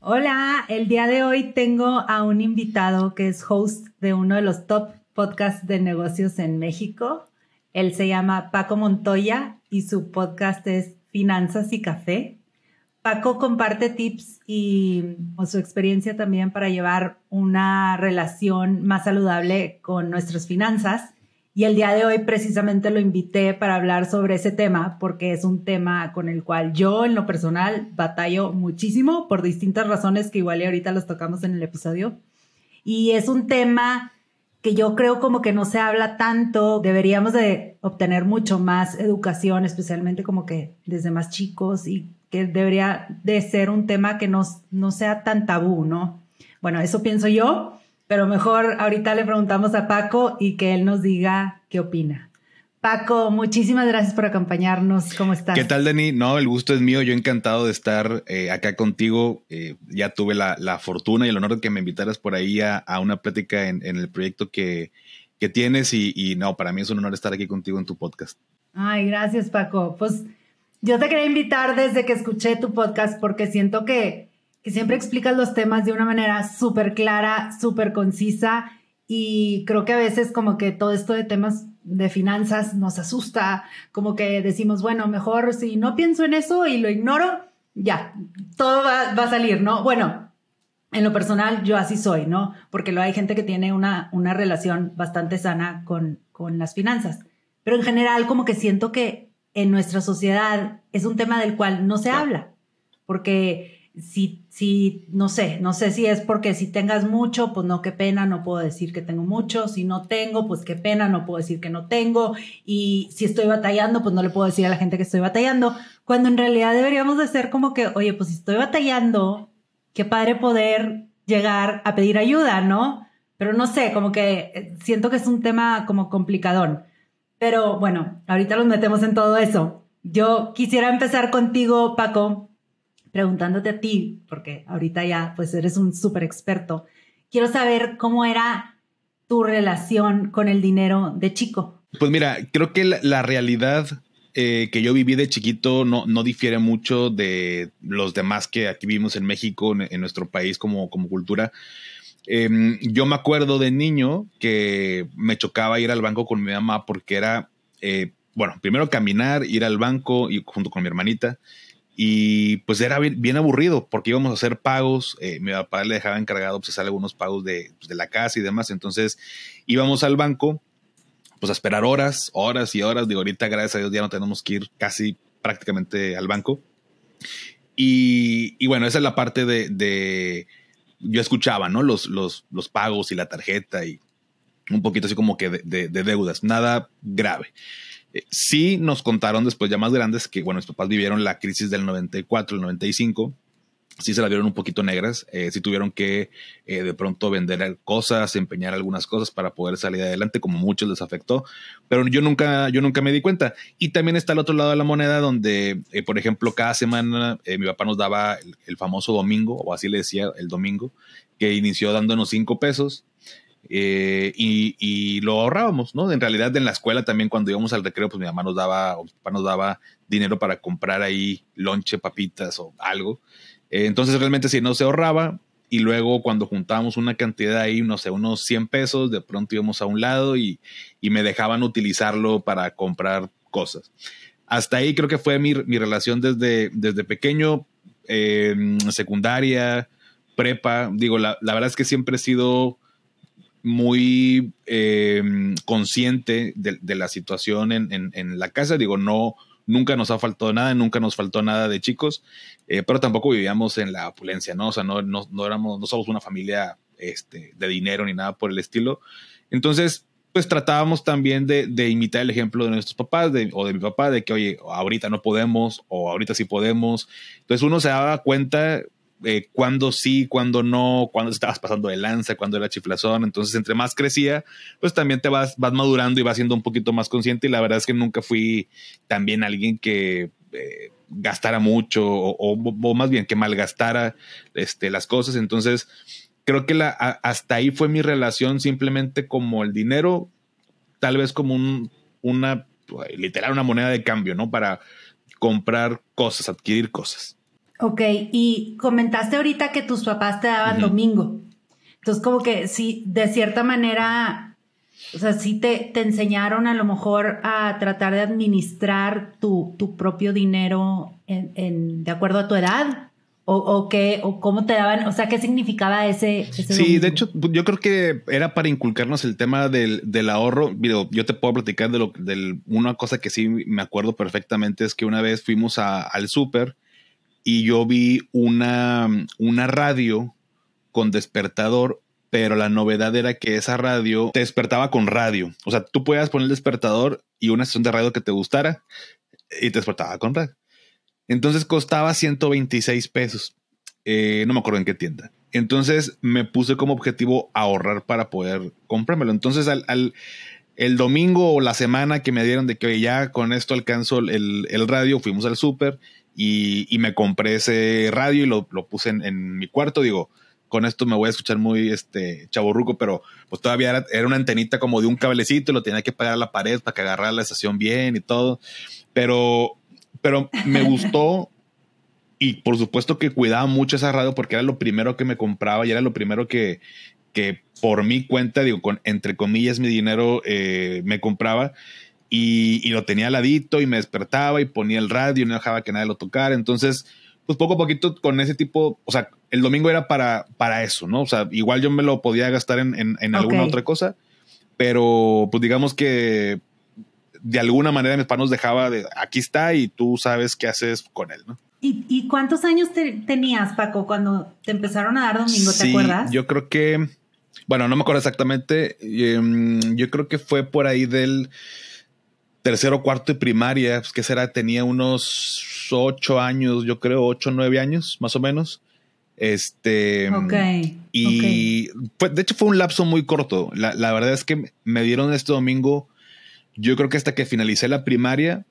Hola, el día de hoy tengo a un invitado que es host de uno de los top podcasts de negocios en México. Él se llama Paco Montoya y su podcast es Finanzas y Café. Paco comparte tips y su experiencia también para llevar una relación más saludable con nuestras finanzas y el día de hoy precisamente lo invité para hablar sobre ese tema porque es un tema con el cual yo en lo personal batallo muchísimo por distintas razones que igual y ahorita los tocamos en el episodio. Y es un tema que yo creo como que no se habla tanto, deberíamos de obtener mucho más educación, especialmente como que desde más chicos y que debería de ser un tema que no, no sea tan tabú, ¿no? Bueno, eso pienso yo pero mejor ahorita le preguntamos a Paco y que él nos diga qué opina. Paco, muchísimas gracias por acompañarnos. ¿Cómo estás? ¿Qué tal, Dani? No, el gusto es mío. Yo encantado de estar eh, acá contigo. Eh, ya tuve la, fortuna y el honor de que me invitaras por ahí a, una plática en, el proyecto que, tienes y, y, no, para mí es un honor estar aquí contigo en tu podcast. Ay, gracias, Paco. Pues yo te quería invitar desde que escuché tu podcast porque siento que que siempre explicas los temas de una manera súper clara, súper concisa y creo que a veces como que todo esto de temas de finanzas nos asusta, como que decimos, bueno, mejor si no pienso en eso y lo ignoro, ya, todo va, a salir, ¿no? Bueno, en lo personal yo así soy, ¿no? Porque lo hay gente que tiene una, una relación bastante sana con, con las finanzas, pero en general como que siento que en nuestra sociedad es un tema del cual no se habla, porque si, si, no sé, no sé si es porque si tengas mucho, pues no, qué pena, no puedo decir que tengo mucho. Si no tengo, pues qué pena, no puedo decir que no tengo. Y si estoy batallando, pues no le puedo decir a la gente que estoy batallando. Cuando en realidad deberíamos de ser como que, oye, pues si estoy batallando, qué padre poder llegar a pedir ayuda, ¿no? Pero no sé, como que eh, siento que es un tema como complicadón. Pero bueno, ahorita nos metemos en todo eso. Yo quisiera empezar contigo, Paco, preguntándote a ti, porque ahorita ya pues eres un súper experto, quiero saber cómo era tu relación con el dinero de chico. Pues mira, creo que la, realidad eh, que yo viví de chiquito no, no difiere mucho de los demás que aquí vivimos en México, en, nuestro país como, como cultura. Em, yo me acuerdo de niño que me chocaba ir al banco con mi mamá porque era, eh, bueno, primero caminar, ir al banco y junto con mi hermanita y pues era bien, aburrido porque íbamos a hacer pagos. Eh, mi papá le dejaba encargado pues, hacer algunos pagos de, pues, de, la casa y demás. Entonces íbamos al banco pues a esperar horas, horas y horas. Digo, ahorita gracias a Dios ya no tenemos que ir casi prácticamente al banco. Y, bueno, esa es la parte de, de yo escuchaba, ¿no? Los, los, los, pagos y la tarjeta y un poquito así como que de, de deudas, nada grave. Eh, sí nos contaron después ya más grandes que, bueno, mis papás vivieron la crisis del 94, el 95. Sí se la vieron un poquito negras, eh, sí tuvieron que eh, de pronto vender cosas, empeñar algunas cosas para poder salir adelante, como muchos les afectó, pero yo nunca, yo nunca me di cuenta. Y también está el otro lado de la moneda donde, por ejemplo, cada semana mi papá nos daba el, el, famoso domingo, o así le decía el domingo, que inició dándonos cinco pesos eh, y, lo ahorrábamos, ¿no? En realidad en la escuela también cuando íbamos al recreo, pues mi mamá nos daba, o mi papá nos daba dinero para comprar ahí lonche, papitas o algo. Eh, entonces realmente si no se ahorraba y luego cuando juntábamos una cantidad ahí, no sé, unos 100 pesos, de pronto íbamos a un lado y, me dejaban utilizarlo para comprar cosas. Hasta ahí creo que fue mi, relación desde, desde pequeño, eh, secundaria, prepa. Digo, la, la verdad es que siempre he sido muy eh, consciente de, la situación en, la casa. Digo, no, nunca nos ha faltado nada, nunca nos faltó nada de chicos, eh, pero tampoco vivíamos en la opulencia, ¿no? O sea, no, éramos, no somos una familia este, de dinero ni nada por el estilo. Entonces, pues tratábamos también de, imitar el ejemplo de nuestros papás o de mi papá, de que, oye, ahorita no podemos o ahorita sí podemos. Entonces uno se daba cuenta eh, cuándo sí, cuándo no, cuándo estabas pasando de lanza, cuándo era chiflazón. Entonces, entre más crecía, pues también te vas, vas madurando y vas siendo un poquito más consciente. Y la verdad es que nunca fui también alguien que eh, gastara mucho o, más bien que malgastara este, las cosas. Entonces, creo que la, hasta ahí fue mi relación simplemente como el dinero, tal vez como un, una, literal, una moneda de cambio, ¿no? Para comprar cosas, adquirir cosas. Ok, y comentaste ahorita que tus papás te daban domingo. Entonces, como que sí, de cierta manera, o sea, sí te, te enseñaron a lo mejor a tratar de administrar tu, tu propio dinero en, de acuerdo a tu edad. O, o, qué, o cómo te daban, o sea, qué significaba ese. sí, de hecho, yo creo que era para inculcarnos el tema del, del ahorro. Yo te puedo platicar de lo del una cosa que sí me acuerdo perfectamente es que una vez fuimos al súper y yo vi una, una radio con despertador, pero la novedad era que esa radio te despertaba con radio. O sea, tú podías poner el despertador y una estación de radio que te gustara y te despertaba con radio. Entonces costaba 126 pesos. Eh, no me acuerdo en qué tienda. Entonces me puse como objetivo ahorrar para poder comprármelo. Entonces al, el domingo o la semana que me dieron de que ya con esto alcanzo el, el radio, fuimos al súper y, me compré ese radio y lo, puse en, mi cuarto. Digo, con esto me voy a escuchar muy este chaborruco, pero pues todavía era, una antenita como de un cablecito y lo tenía que pegar a la pared para que agarrara la estación bien y todo. Pero, pero me gustó y por supuesto que cuidaba mucho esa radio porque era lo primero que me compraba y era lo primero que, que por mi cuenta, digo, con entre comillas mi dinero eh, me compraba y, lo tenía al ladito y me despertaba y ponía el radio y no dejaba que nadie lo tocara. Entonces, pues poco a poquito con ese tipo, o sea, el domingo era para, para eso, ¿no? O sea, igual yo me lo podía gastar en, en, alguna otra cosa, pero pues digamos que de alguna manera mis padres nos dejaba de aquí está y tú sabes qué haces con él, ¿no? ¿Y, y cuántos años tenías, Paco, cuando te empezaron a dar domingo? ¿Te acuerdas? Yo creo que, bueno, no me acuerdo exactamente. Em, yo creo que fue por ahí del tercero, cuarto de primaria, pues que será, tenía unos ocho años, yo creo, ocho, nueve años, más o menos. Este. Ok. Y de hecho fue un lapso muy corto. La, la, verdad es que me dieron este domingo, yo creo que hasta que finalicé la primaria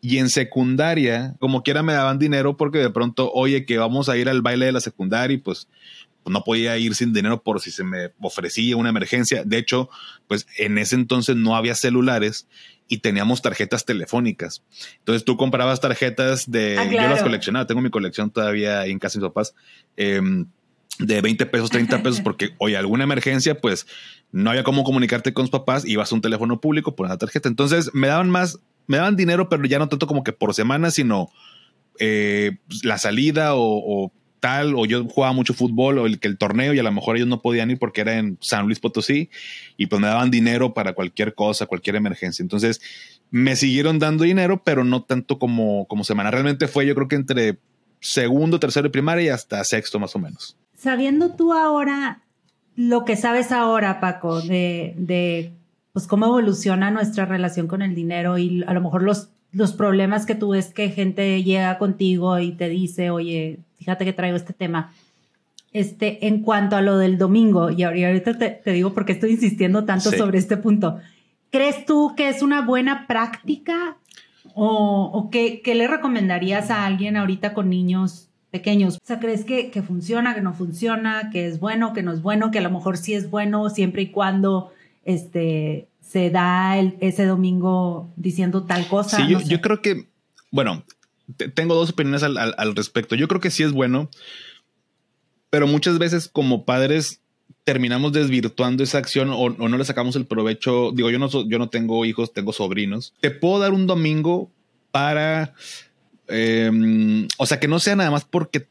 y en secundaria, como quiera me daban dinero porque de pronto, oye, que vamos a ir al baile de la secundaria y pues pues, no podía ir sin dinero por si se me ofrecía una emergencia. De hecho, pues en ese entonces no había celulares y teníamos tarjetas telefónicas. Entonces tú comprabas tarjetas de... Ah, yo las coleccionaba, tengo mi colección todavía en casa de mis papás. Em, de 20 pesos, 30 pesos, porque oye, alguna emergencia, pues no había cómo comunicarte con los papás, ibas a un teléfono público por una tarjeta. Entonces me daban más, me daban dinero, pero ya no tanto como que por semana, sino eh, la salida o, tal, o yo jugaba mucho fútbol o el que el torneo y a lo mejor ellos no podían ir porque era en San Luis Potosí y pues me daban dinero para cualquier cosa, cualquier emergencia. Entonces me siguieron dando dinero, pero no tanto como, como semana. Realmente fue yo creo que entre segundo, tercero y primaria y hasta sexto más o menos. Sabiendo tú ahora lo que sabes ahora, Paco, de, de pues cómo evoluciona nuestra relación con el dinero y a lo mejor los los problemas que tú ves que gente llega contigo y te dice, oye, fíjate que traigo este tema. Este, en cuanto a lo del domingo, y ahorita te, digo porque estoy insistiendo tanto sobre este punto, ¿crees tú que es una buena práctica o, qué, le recomendarías a alguien ahorita con niños pequeños? O sea, ¿crees que, que funciona, que no funciona, que es bueno, que no es bueno, que a lo mejor sí es bueno siempre y cuando este, se da ese domingo diciendo tal cosa. Sí, yo, creo que, bueno, tengo dos opiniones al, respecto. Yo creo que sí es bueno, pero muchas veces como padres terminamos desvirtuando esa acción o, no le sacamos el provecho. Digo, yo no, yo no tengo hijos, tengo sobrinos. Te puedo dar un domingo para, em, o sea, que no sea nada más porque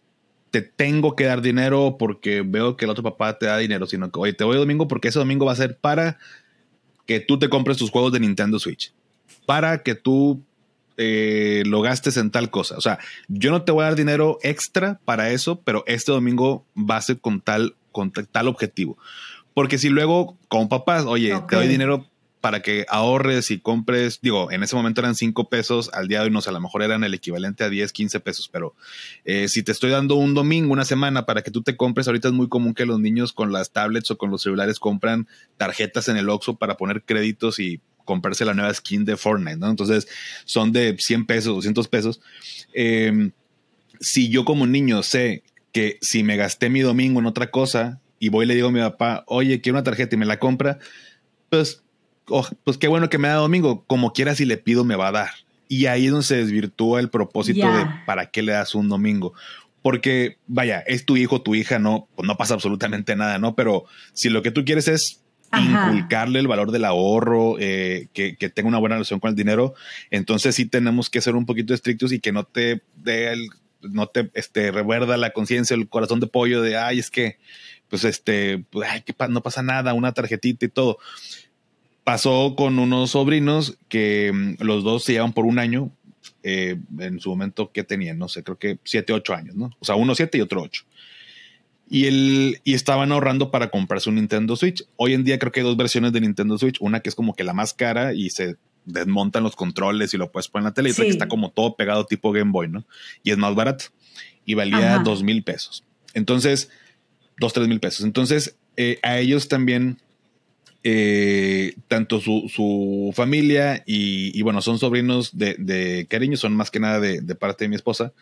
te tengo que dar dinero porque veo que el otro papá te da dinero, sino que, oye, te voy domingo porque ese domingo va a ser para que tú te compres tus juegos de Nintendo Switch, para que tú eh, lo gastes en tal cosa. O sea, yo no te voy a dar dinero extra para eso, pero este domingo va a ser con tal, con tal objetivo. Porque si luego, con papás, oye, te doy dinero para que ahorres y compres, digo, en ese momento eran 5 pesos, al día de hoy no sé, a lo mejor eran el equivalente a 10, 15 pesos, pero eh, si te estoy dando un domingo, una semana para que tú te compres, ahorita es muy común que los niños con las tablets o con los celulares compran tarjetas en el Oxxo para poner créditos y comprarse la nueva skin de Fortnite, ¿no? Entonces son de 100 pesos, 200 pesos. Em, si yo como niño sé que si me gasté mi domingo en otra cosa y voy y le digo a mi papá, oye, quiero una tarjeta y me la compra, pues pues qué bueno que me da domingo, como quiera si le pido me va a dar. Y ahí es donde se desvirtúa el propósito de para qué le das un domingo. Porque, vaya, es tu hijo, tu hija, no, pues no pasa absolutamente nada, ¿no? Pero si lo que tú quieres es inculcarle el valor del ahorro, eh, que, tenga una buena relación con el dinero, entonces sí tenemos que ser un poquito estrictos y que no te dé el, no te este, revuelva la conciencia, el corazón de pollo de, ay, es que, pues este, pues, ay, que no pasa nada, una tarjetita y todo pasó con unos sobrinos que mm, los dos se llevan por un año. Eh, en su momento, ¿qué tenían? No sé, creo que siete, ocho años, ¿no? O sea, uno siete y otro ocho. Y, el, y estaban ahorrando para comprarse un Nintendo Switch. Hoy en día creo que hay dos versiones de Nintendo Switch. Una que es como que la más cara y se desmontan los controles y lo puedes poner en la tele. Y otra que está como todo pegado tipo Game Boy, ¿no? Y es más barato. Y valía dos mil pesos. Entonces, dos, tres mil pesos. Entonces, eh, a ellos también eh, tanto su, familia y, bueno, son sobrinos de, cariño, son más que nada de, parte de mi esposa,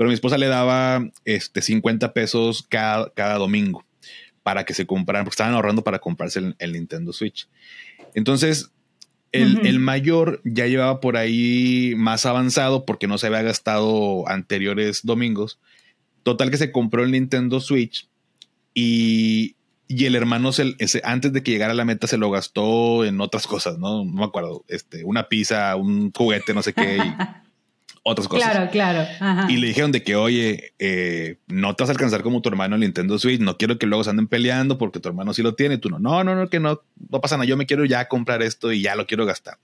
pero mi esposa le daba este, 50 pesos cada, cada domingo para que se compraran, porque estaban ahorrando para comprarse el, Nintendo Switch. Entonces, el, el, mayor ya llevaba por ahí más avanzado porque no se había gastado anteriores domingos. Total que se compró el Nintendo Switch y y el hermano, se, ese, antes de que llegara a la meta, se lo gastó en otras cosas, ¿no? No me acuerdo. Este, una pizza, un juguete, no sé qué, y otras cosas. Claro, claro. Y le dijeron de que, oye, eh, no te vas a alcanzar como tu hermano en Nintendo Switch. No quiero que luego se anden peleando porque tu hermano sí lo tiene tú no. No, no, no, que no, no pasa nada. Yo me quiero ya comprar esto y ya lo quiero gastar.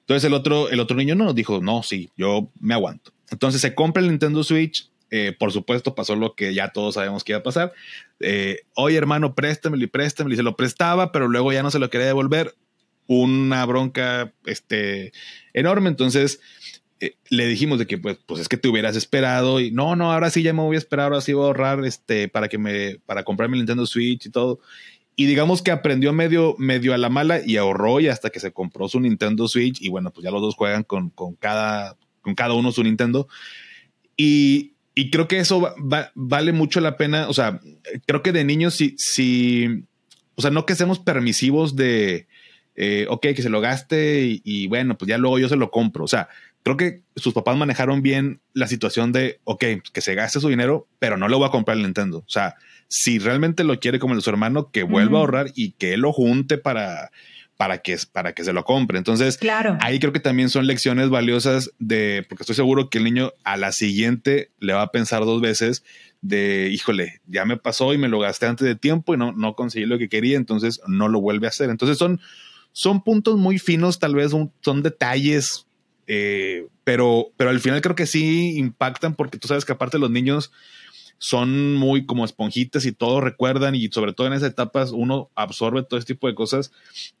Entonces el otro, el otro niño no dijo, no, sí, yo me aguanto. Entonces se compra el Nintendo Switch eh, por supuesto, pasó lo que ya todos sabemos que iba a pasar. Eh, Oye, hermano, préstamelo y préstamelo. Y se lo prestaba, pero luego ya no se lo quería devolver. Una bronca este, enorme. Entonces eh, le dijimos de que, pues, pues es que te hubieras esperado. Y no, no, ahora sí ya me voy a esperar. Ahora sí voy a ahorrar este, para, que me, para comprarme el Nintendo Switch y todo. Y digamos que aprendió medio, medio a la mala y ahorró y hasta que se compró su Nintendo Switch. Y bueno, pues ya los dos juegan con, con, cada, con cada uno su Nintendo. Y, y creo que eso vale mucho la pena. O sea, creo que de niños, si, si o sea, no que seamos permisivos de, eh, ok, que se lo gaste y, bueno, pues ya luego yo se lo compro. O sea, creo que sus papás manejaron bien la situación de, ok, que se gaste su dinero, pero no le voy a comprar el Nintendo. O sea, si realmente lo quiere como el de su hermano, que vuelva a ahorrar y que él lo junte para, para que, para que se lo compre. Entonces, claro. ahí creo que también son lecciones valiosas de, porque estoy seguro que el niño a la siguiente le va a pensar dos veces de, híjole, ya me pasó y me lo gasté antes de tiempo y no, no conseguí lo que quería, entonces no lo vuelve a hacer. Entonces son, son puntos muy finos, tal vez son, detalles, eh, pero, pero al final creo que sí impactan porque tú sabes que aparte los niños son muy como esponjitas y todo recuerdan y sobre todo en esas etapas uno absorbe todo este tipo de cosas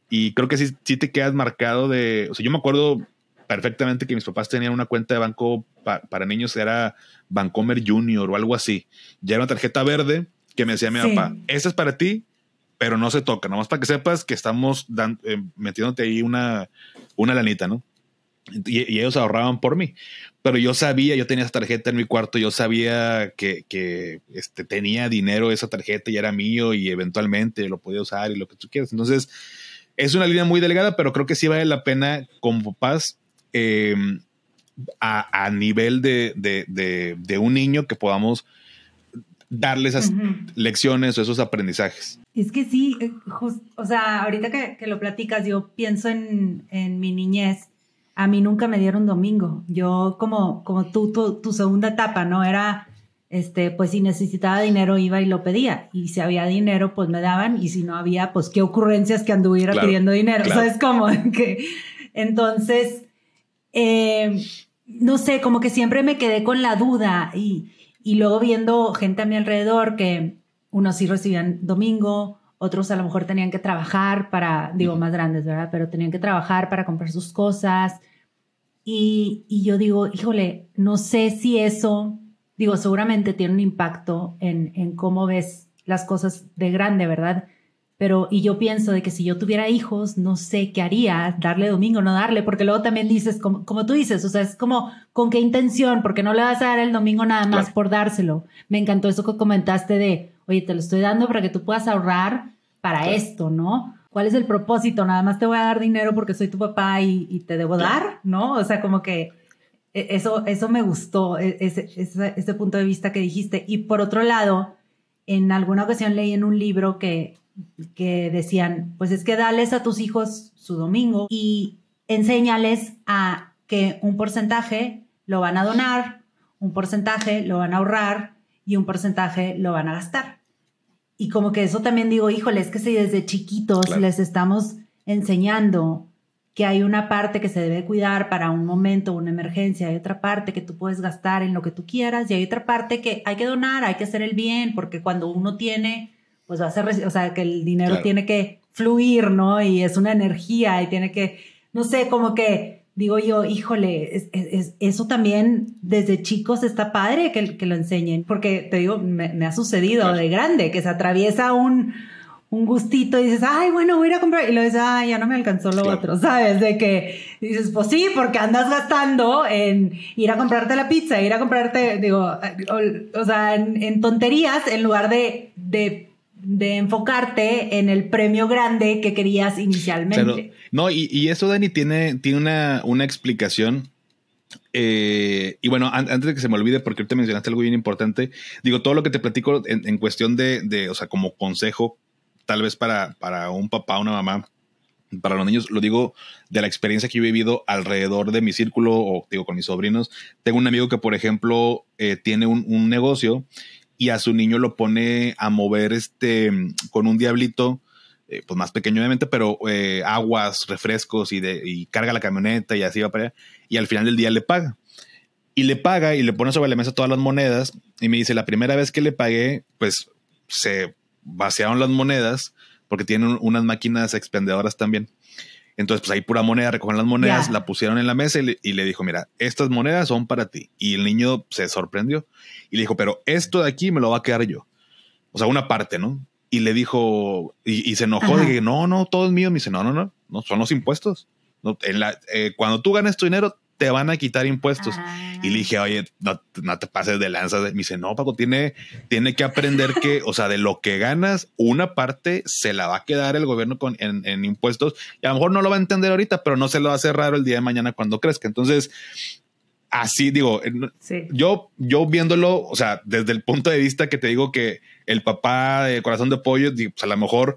y creo que sí, sí te quedas marcado de, o sea, yo me acuerdo perfectamente que mis papás tenían una cuenta de banco para niños, era Bancomer Junior o algo así. Ya era una tarjeta verde que me decía mi papá, esta es para ti, pero no se toca, nomás para que sepas que estamos eh, metiéndote ahí una, una lanita, ¿no? Y, ellos ahorraban por mí. Pero yo sabía, yo tenía esa tarjeta en mi cuarto, yo sabía que, que este, tenía dinero esa tarjeta y era mío y eventualmente lo podía usar y lo que tú quieras. Entonces, es una línea muy delgada, pero creo que sí vale la pena como papás em, a, nivel de, de, de, un niño que podamos darle esas lecciones o esos aprendizajes. Es que sí, eh, o sea, ahorita que, que, lo platicas, yo pienso en, en mi niñez a mí nunca me dieron domingo. Yo como, como tú, tu, segunda etapa, ¿no? Era, este, pues si necesitaba dinero iba y lo pedía. Y si había dinero, pues me daban. Y si no había, pues qué ocurrencias que anduviera pidiendo dinero. ¿Sabes cómo? que, entonces, eh, no sé, como que siempre me quedé con la duda y, y luego viendo gente a mi alrededor que unos sí recibían domingo, otros a lo mejor tenían que trabajar para, digo, más grandes, ¿verdad? Pero tenían que trabajar para comprar sus cosas. Y, y yo digo, híjole, no sé si eso, digo, seguramente tiene un impacto en, en cómo ves las cosas de grande, ¿verdad? Pero, y yo pienso de que si yo tuviera hijos, no sé qué haría, darle domingo, no darle, porque luego también dices, como, como tú dices, o sea, es como, ¿con qué intención? Porque no le vas a dar el domingo nada más por dárselo. Me encantó eso que comentaste de, oye, te lo estoy dando para que tú puedas ahorrar para esto, ¿no? ¿Cuál es el propósito? Nada más te voy a dar dinero porque soy tu papá y, te debo dar, ¿no? O sea, como que e, eso, eso me gustó, e, ese, ese, ese punto de vista que dijiste. Y por otro lado, en alguna ocasión leí en un libro que que decían, pues es que dales a tus hijos su domingo y enséñales a que un porcentaje lo van a donar, un porcentaje lo van a ahorrar y un porcentaje lo van a gastar. Y como que eso también digo, híjole, es que si desde chiquitos les estamos enseñando que hay una parte que se debe cuidar para un momento, una emergencia, hay otra parte que tú puedes gastar en lo que tú quieras y hay otra parte que hay que donar, hay que hacer el bien, porque cuando uno tiene pues va a ser, o sea, que el dinero tiene que fluir, ¿no? Y es una energía y tiene que, no sé, como que digo yo, híjole, es, eso también desde chicos está padre que, que lo enseñen, porque te digo, me, ha sucedido de grande, que se atraviesa un, un gustito y dices, ay, bueno, voy a ir a comprar. Y lo dices, ay, ya no me alcanzó lo otro, ¿sabes? De que dices, pues sí, porque andas gastando en ir a comprarte la pizza, ir a comprarte, digo, o, sea, en, en, tonterías en lugar de, de de enfocarte en el premio grande que querías inicialmente. no, y, eso, Dani, tiene, tiene una, una explicación. Eh, y bueno, antes de que se me olvide, porque ahorita mencionaste algo bien importante, digo, todo lo que te platico en, cuestión de, de, o sea, como consejo, tal vez para, para un papá, una mamá, para los niños, lo digo de la experiencia que he vivido alrededor de mi círculo o digo con mis sobrinos. Tengo un amigo que, por ejemplo, eh, tiene un, un negocio y a su niño lo pone a mover este con un diablito, eh, pues más pequeño obviamente, pero eh, aguas, refrescos y, de, y carga la camioneta y así va para allá. Y al final del día le paga. Y le paga y le pone sobre la mesa todas las monedas y me dice, la primera vez que le pagué, pues se vaciaron las monedas porque tienen unas máquinas expendedoras también. Entonces, pues ahí pura moneda, recogen las monedas, la pusieron en la mesa y le, dijo, mira, estas monedas son para ti. Y el niño se sorprendió y le dijo, pero esto de aquí me lo va a quedar yo. O sea, una parte, ¿no? Y le dijo, y, se enojó de que no, no, todo es mío. Me dice, no, no, no, no, son los impuestos. No, en la, eh, cuando tú ganes tu dinero, te van a quitar impuestos. Y le dije, oye, no, te pases de lanza. Me dice, no, Paco, tiene, tiene que aprender que, o sea, de lo que ganas, una parte se la va a quedar el gobierno con, en, impuestos. Y a lo mejor no lo va a entender ahorita, pero no se lo va a hacer raro el día de mañana cuando crezca. Entonces, así digo, yo, yo viéndolo, o sea, desde el punto de vista que te digo que el papá de corazón de pollo, pues a lo mejor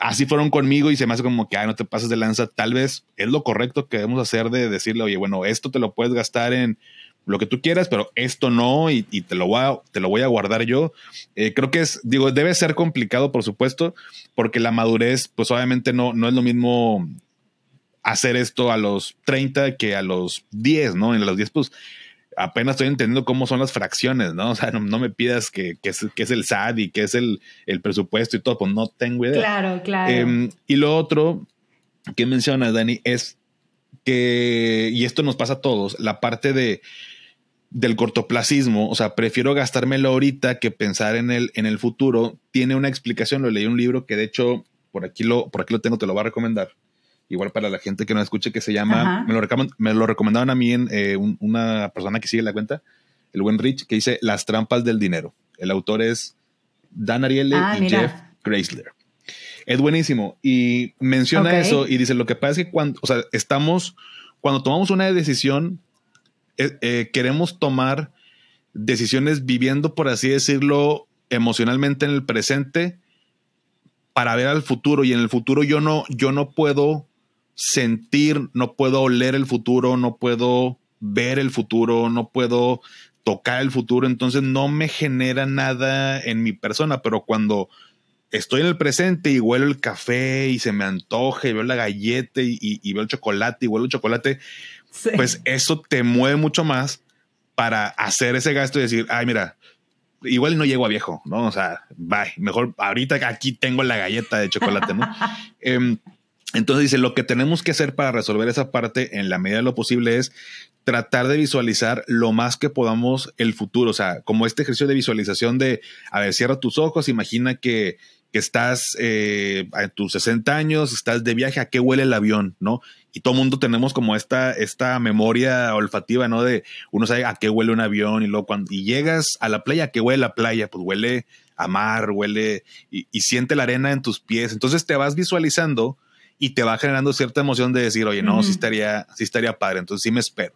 así fueron conmigo y se me hace como que, ay, no te pases de lanza. Tal vez es lo correcto que debemos hacer de decirle, oye, bueno, esto te lo puedes gastar en lo que tú quieras, pero esto no y, te, lo voy a, te lo voy a guardar yo. Eh, creo que es, digo, debe ser complicado, por supuesto, porque la madurez, pues obviamente no, no es lo mismo hacer esto a los 30 que a los 10, ¿no? En los 10, pues apenas estoy entendiendo cómo son las fracciones, ¿no? O sea, no, me pidas que, es, es, el SAT y que es el, presupuesto y todo, pues no tengo idea. Claro, claro. Em, y lo otro que mencionas, Dani, es que, y esto nos pasa a todos, la parte de del cortoplacismo, o sea, prefiero gastármelo ahorita que pensar en el, en el futuro, tiene una explicación, lo leí en un libro que de hecho por aquí lo, por aquí lo tengo, te lo voy a recomendar igual para la gente que no escuche, que se llama, me lo, me lo, recomendaban a mí en eh, una persona que sigue la cuenta, el buen Rich, que dice Las trampas del dinero. El autor es Dan Ariely ah, y Jeff Graceler. Es buenísimo y menciona eso y dice, lo que pasa es que cuando, o sea, estamos, cuando tomamos una decisión, eh, eh, queremos tomar decisiones viviendo, por así decirlo, emocionalmente en el presente para ver al futuro y en el futuro yo no, yo no puedo sentir, no puedo oler el futuro, no puedo ver el futuro, no puedo tocar el futuro, entonces no me genera nada en mi persona, pero cuando estoy en el presente y huelo el café y se me antoja y veo la galleta y, veo el chocolate y huelo el chocolate, pues eso te mueve mucho más para hacer ese gasto y decir, ay, mira, igual no llego a viejo, ¿no? O sea, bye, mejor ahorita aquí tengo la galleta de chocolate, ¿no? Em, entonces dice, lo que tenemos que hacer para resolver esa parte en la medida de lo posible es tratar de visualizar lo más que podamos el futuro, o sea, como este ejercicio de visualización de, a ver, cierra tus ojos, imagina que, estás eh, a tus 60 años, estás de viaje, ¿a qué huele el avión? ¿No? Y todo mundo tenemos como esta, esta memoria olfativa, ¿no? De uno sabe a qué huele un avión y luego cuando y llegas a la playa, ¿a qué huele la playa? Pues huele a mar, huele y siente la arena en tus pies. Entonces te vas visualizando y te va generando cierta emoción de decir, oye, no, sí estaría, sí estaría padre, entonces sí me espero.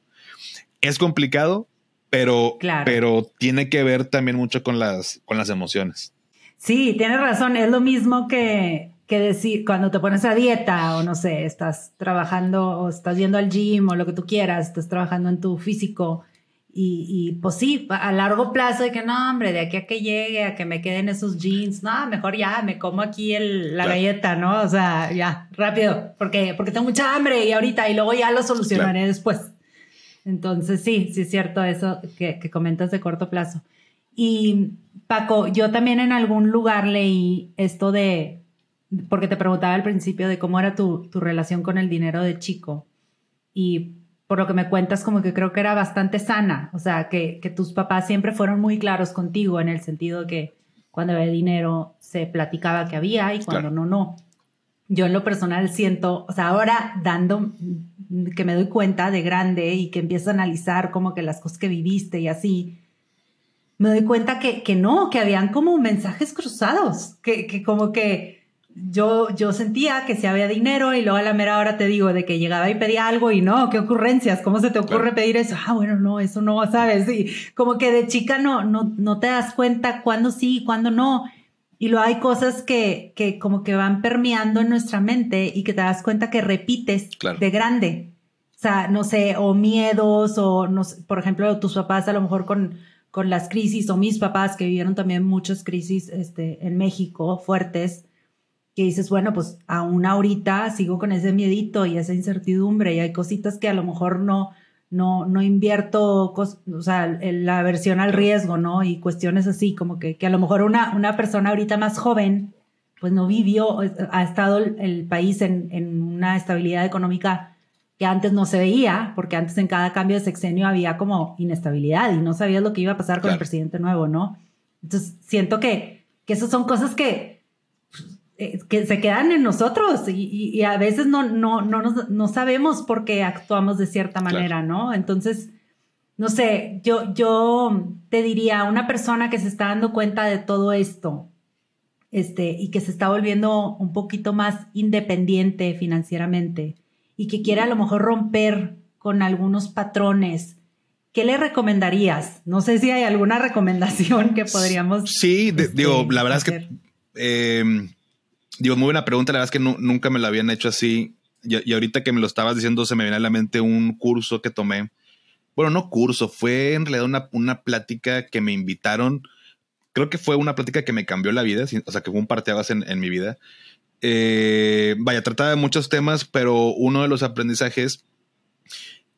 Es complicado, pero, pero tiene que ver también mucho con las, con las emociones. Sí, tienes razón, es lo mismo que, que decir cuando te pones a dieta o no sé, estás trabajando o estás yendo al gym o lo que tú quieras, estás trabajando en tu físico y, y, pues sí, a largo plazo de que no, hombre, de aquí a que llegue, a que me queden esos jeans, no, mejor ya me como aquí el, la galleta, ¿no? O sea, ya, rápido, porque, porque tengo mucha hambre y ahorita y luego ya lo solucionaré después. Entonces sí, sí es cierto eso que, que comentas de corto plazo. Y Paco, yo también en algún lugar leí esto de, porque te preguntaba al principio de cómo era tu, tu relación con el dinero de chico. Y por lo que me cuentas, como que creo que era bastante sana, o sea, que, que tus papás siempre fueron muy claros contigo en el sentido de que cuando había dinero se platicaba que había y cuando no, no. Yo en lo personal siento, o sea, ahora dando, que me doy cuenta de grande y que empiezo a analizar como que las cosas que viviste y así, me doy cuenta que, que no, que habían como mensajes cruzados, que, que como que yo, yo sentía que si había dinero y luego a la mera hora te digo de que llegaba y pedía algo y no, qué ocurrencias, ¿cómo se te ocurre pedir eso? Ah, bueno, no, eso no, ¿sabes? Y como que de chica no, no, no te das cuenta cuándo sí y cuándo no. Y luego hay cosas que, que como que van permeando en nuestra mente y que te das cuenta que repites de grande. O sea, no sé, o miedos, o no sé, por ejemplo, tus papás a lo mejor con, con las crisis, o mis papás que vivieron también muchas crisis este, en México fuertes que dices, bueno, pues aún ahorita sigo con ese miedito y esa incertidumbre y hay cositas que a lo mejor no, no, no invierto, o sea, la aversión al riesgo, ¿no? Y cuestiones así, como que, que a lo mejor una, una persona ahorita más joven, pues no vivió, ha estado el país en, en una estabilidad económica que antes no se veía, porque antes en cada cambio de sexenio había como inestabilidad y no sabías lo que iba a pasar con el presidente nuevo, ¿no? Entonces, siento que, que esas son cosas que, que se quedan en nosotros y, a veces no, no, no, no, sabemos por qué actuamos de cierta manera, ¿no? Entonces, no sé, yo, yo te diría, una persona que se está dando cuenta de todo esto este, y que se está volviendo un poquito más independiente financieramente y que quiere a lo mejor romper con algunos patrones, ¿qué le recomendarías? No sé si hay alguna recomendación que podríamos. Sí, digo, este, la verdad es que em, Digo, muy buena pregunta. La verdad es que nunca me lo habían hecho así. Y, ahorita que me lo estabas diciendo, se me viene a la mente un curso que tomé. Bueno, no curso, fue en realidad una, una plática que me invitaron. Creo que fue una plática que me cambió la vida, o sea, que fue un parteaguas en, en mi vida. Eh, vaya, trataba de muchos temas, pero uno de los aprendizajes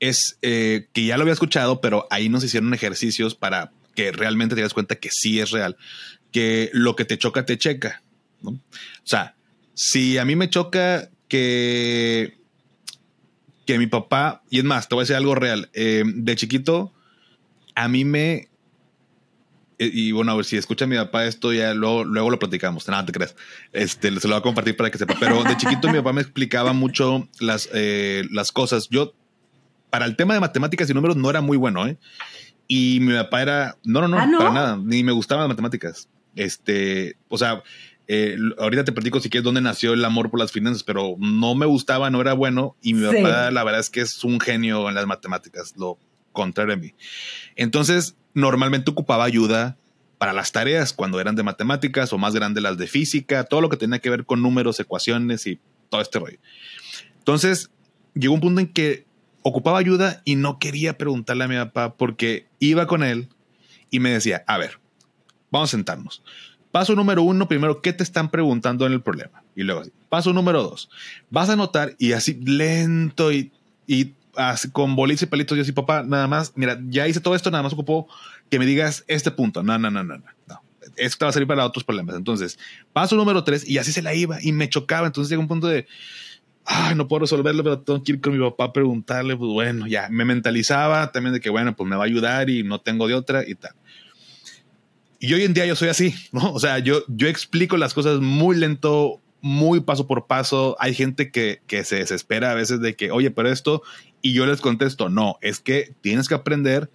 es que ya lo había escuchado, pero ahí nos hicieron ejercicios para que realmente te das cuenta que sí es real, que lo que te choca te checa. O sea, si a mí me choca que, que mi papá, y es más, te voy a decir algo real, eh, de chiquito, a mí me... Eh, y bueno, a ver si escucha mi papá esto, ya luego, luego lo platicamos. Nada, te crees. Este, se lo voy a compartir para que sepa. Pero de chiquito mi papá me explicaba mucho las, eh, las cosas. Yo, para el tema de matemáticas y números, no era muy bueno, ¿eh? Y mi papá era, no, no, no, ¿Ah, para nada, ni me gustaban las matemáticas. Este, o sea, eh, ahorita te platico si quieres dónde nació el amor por las finanzas, pero no me gustaba, no era bueno y mi papá la verdad es que es un genio en las matemáticas, lo contrario a mí. Entonces, normalmente ocupaba ayuda para las tareas cuando eran de matemáticas o más grandes las de física, todo lo que tenía que ver con números, ecuaciones y todo este rollo. Entonces, llegó un punto en que ocupaba ayuda y no quería preguntarle a mi papá porque iba con él y me decía, a ver, vamos a sentarnos Paso número uno, primero, ¿qué te están preguntando en el problema? Y luego así. Paso número dos, vas a notar y así lento y, y con bolitas y palitos. Yo sí, papá, nada más, mira, ya hice todo esto, nada más ocupó que me digas este punto. No, no, no, no, no. Esto te va a servir para otros problemas. Entonces, paso número tres y así se la iba y me chocaba. Entonces llega un punto de, ay, no puedo resolverlo, pero tengo que ir con mi papá a preguntarle. Pues bueno, ya me mentalizaba también de que, bueno, pues me va a ayudar y no tengo de otra y tal. Y hoy en día yo soy así, ¿no? O sea, yo, yo explico las cosas muy lento, muy paso por paso. Hay gente que, que se desespera a veces de que, oye, pero esto, y yo les contesto, no, es que tienes que aprender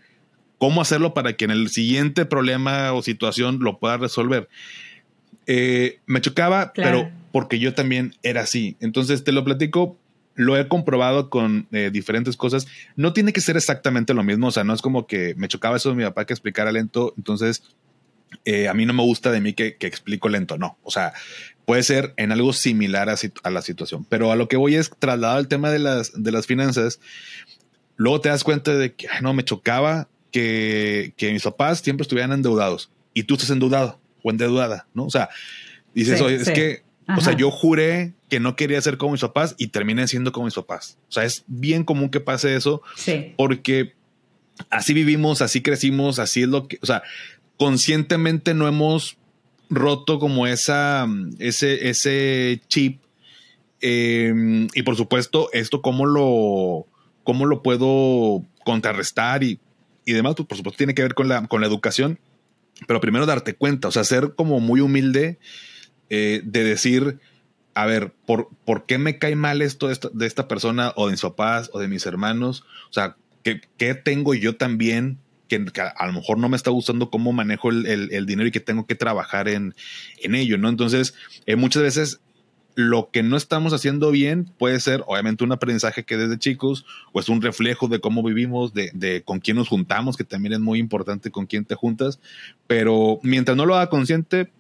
cómo hacerlo para que en el siguiente problema o situación lo puedas resolver. Eh, me chocaba, pero porque yo también era así. Entonces te lo platico, lo he comprobado con eh, diferentes cosas. No tiene que ser exactamente lo mismo, o sea, no es como que me chocaba eso de mi papá que explicara lento, entonces eh, a mí no me gusta de mí que, que, explico lento, no. O sea, puede ser en algo similar a, la situación, pero a lo que voy es trasladado al tema de las, de las finanzas. Luego te das cuenta de que no me chocaba que, que mis papás siempre estuvieran endeudados y tú estás endeudado o endeudada, ¿no? O sea, dices, oye, es que, o sea, yo juré que no quería ser como mis papás y terminé siendo como mis papás. O sea, es bien común que pase eso porque así vivimos, así crecimos, así es lo que, o sea, conscientemente no hemos roto como esa, ese, ese chip. Em, y por supuesto, esto cómo lo, cómo lo puedo contrarrestar y, y demás, pues por supuesto tiene que ver con la, con la educación, pero primero darte cuenta, o sea, ser como muy humilde eh, de decir, a ver, ¿por, ¿por qué me cae mal esto de esta, de esta, persona o de mis papás o de mis hermanos? O sea, ¿qué, qué tengo yo también que, a lo mejor no me está gustando cómo manejo el, dinero y que tengo que trabajar en, ello, ¿no? Entonces, eh, muchas veces lo que no estamos haciendo bien puede ser obviamente un aprendizaje que desde chicos o es un reflejo de cómo vivimos, de, de, con quién nos juntamos, que también es muy importante con quién te juntas, pero mientras no lo haga consciente,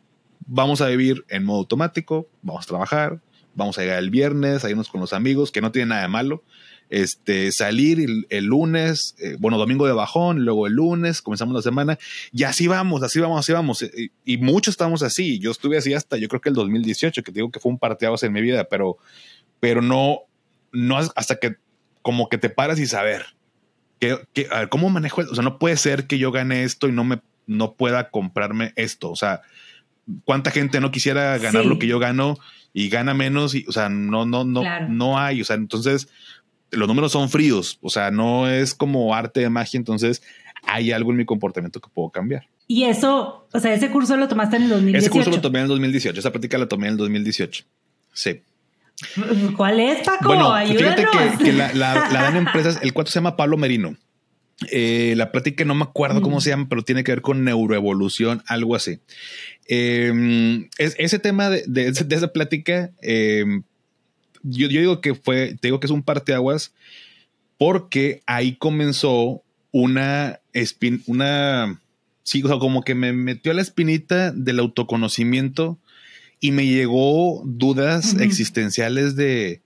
vamos a vivir en modo automático, vamos a trabajar, vamos a llegar el viernes, a irnos con los amigos, que no tiene nada de malo, este, salir el, lunes, eh, bueno, domingo de bajón, luego el lunes, comenzamos la semana, y así vamos, así vamos, así vamos. Eh, y, muchos estamos así. Yo estuve así hasta, yo creo que el 2018, que digo que fue un parteados en mi vida, pero, pero no, no hasta que como que te paras y saber que, cómo manejo, o sea, no puede ser que yo gane esto y no me, no pueda comprarme esto. O sea, cuánta gente no quisiera ganar lo que yo gano y gana menos y, o sea, no, no, no, no hay. O sea, entonces los números son fríos, o sea, no es como arte de magia, entonces hay algo en mi comportamiento que puedo cambiar. Y eso, o sea, ese curso lo tomaste en el 2018. Ese curso lo tomé en el 2018, esa práctica la tomé en el 2018. Sí. ¿Cuál es, Paco? Bueno, fíjate que, la, dan empresas, el cuarto se llama Pablo Merino. Eh, la plática no me acuerdo cómo mm. se llama, pero tiene que ver con neuroevolución, algo así. Em, ese tema de, de, esa plática, eh, yo, digo que fue, te digo que es un parteaguas porque ahí comenzó una espin, una, sí, o sea, como que me metió la espinita del autoconocimiento y me llegó dudas existenciales de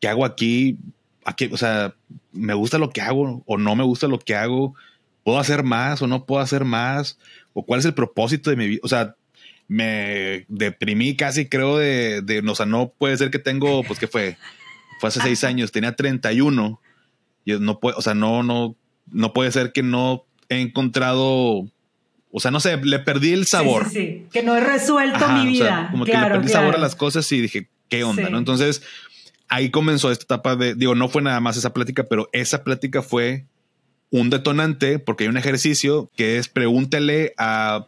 qué hago aquí, aquí, o sea, me gusta lo que hago o no me gusta lo que hago, puedo hacer más o no puedo hacer más, o cuál es el propósito de mi vida, o sea, me deprimí casi, creo, de, de, o sea, no puede ser que tengo, pues, que fue? Fue hace seis años, tenía 31. Y no puede, o sea, no, no, no puede ser que no he encontrado, o sea, no sé, le perdí el sabor. Sí, sí, que no he resuelto mi vida. como que le perdí el sabor a las cosas y dije, ¿qué onda? ¿no? Entonces, ahí comenzó esta etapa de, digo, no fue nada más esa plática, pero esa plática fue un detonante porque hay un ejercicio que es pregúntale a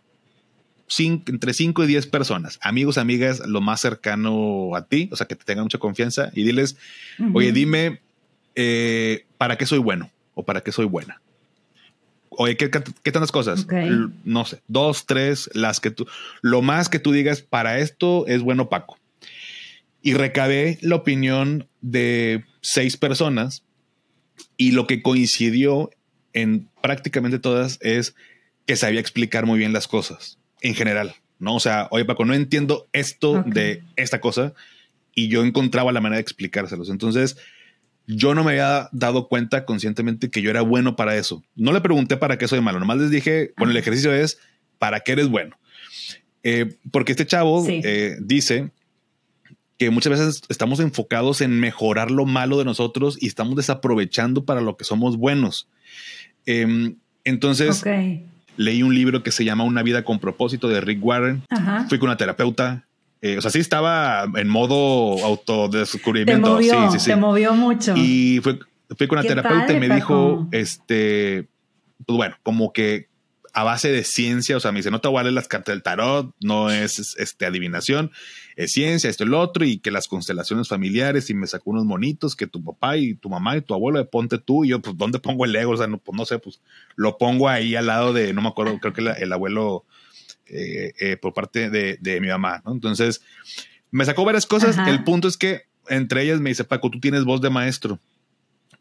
entre 5 y 10 personas, amigos, amigas, lo más cercano a ti, o sea, que te tengan mucha confianza y diles, oye, dime, eh, ¿para qué soy bueno? O ¿para qué soy buena? Oye, ¿qué, qué, tantas cosas? No sé, dos, tres, las que tú, lo más que tú digas, para esto es bueno Paco. Y recabé la opinión de seis personas y lo que coincidió en prácticamente todas es que sabía explicar muy bien las cosas en general, ¿no? O sea, oye Paco, no entiendo esto de esta cosa y yo encontraba la manera de explicárselos. Entonces, yo no me había dado cuenta conscientemente que yo era bueno para eso. No le pregunté para qué soy malo, nomás les dije, bueno, el ejercicio es para qué eres bueno. Eh, porque este chavo eh, dice que muchas veces estamos enfocados en mejorar lo malo de nosotros y estamos desaprovechando para lo que somos buenos. Em, entonces, leí un libro que se llama Una vida con propósito de Rick Warren. Fui con una terapeuta. Eh, o sea, sí estaba en modo autodescubrimiento. Te movió, sí, sí, Te movió mucho. Y fui, con una terapeuta y me dijo, este, pues bueno, como que a base de ciencia, o sea, me dice, no te vale las cartas del tarot, no es este, adivinación, es ciencia, esto y lo otro, y que las constelaciones familiares, y me sacó unos monitos, que tu papá y tu mamá y tu abuelo, ponte tú, y yo, pues, ¿dónde pongo el ego? O sea, no, pues, no sé, pues, lo pongo ahí al lado de, no me acuerdo, creo que el abuelo eh, eh, por parte de, de, mi mamá, ¿no? Entonces, me sacó varias cosas, el punto es que, entre ellas me dice, Paco, tú tienes voz de maestro.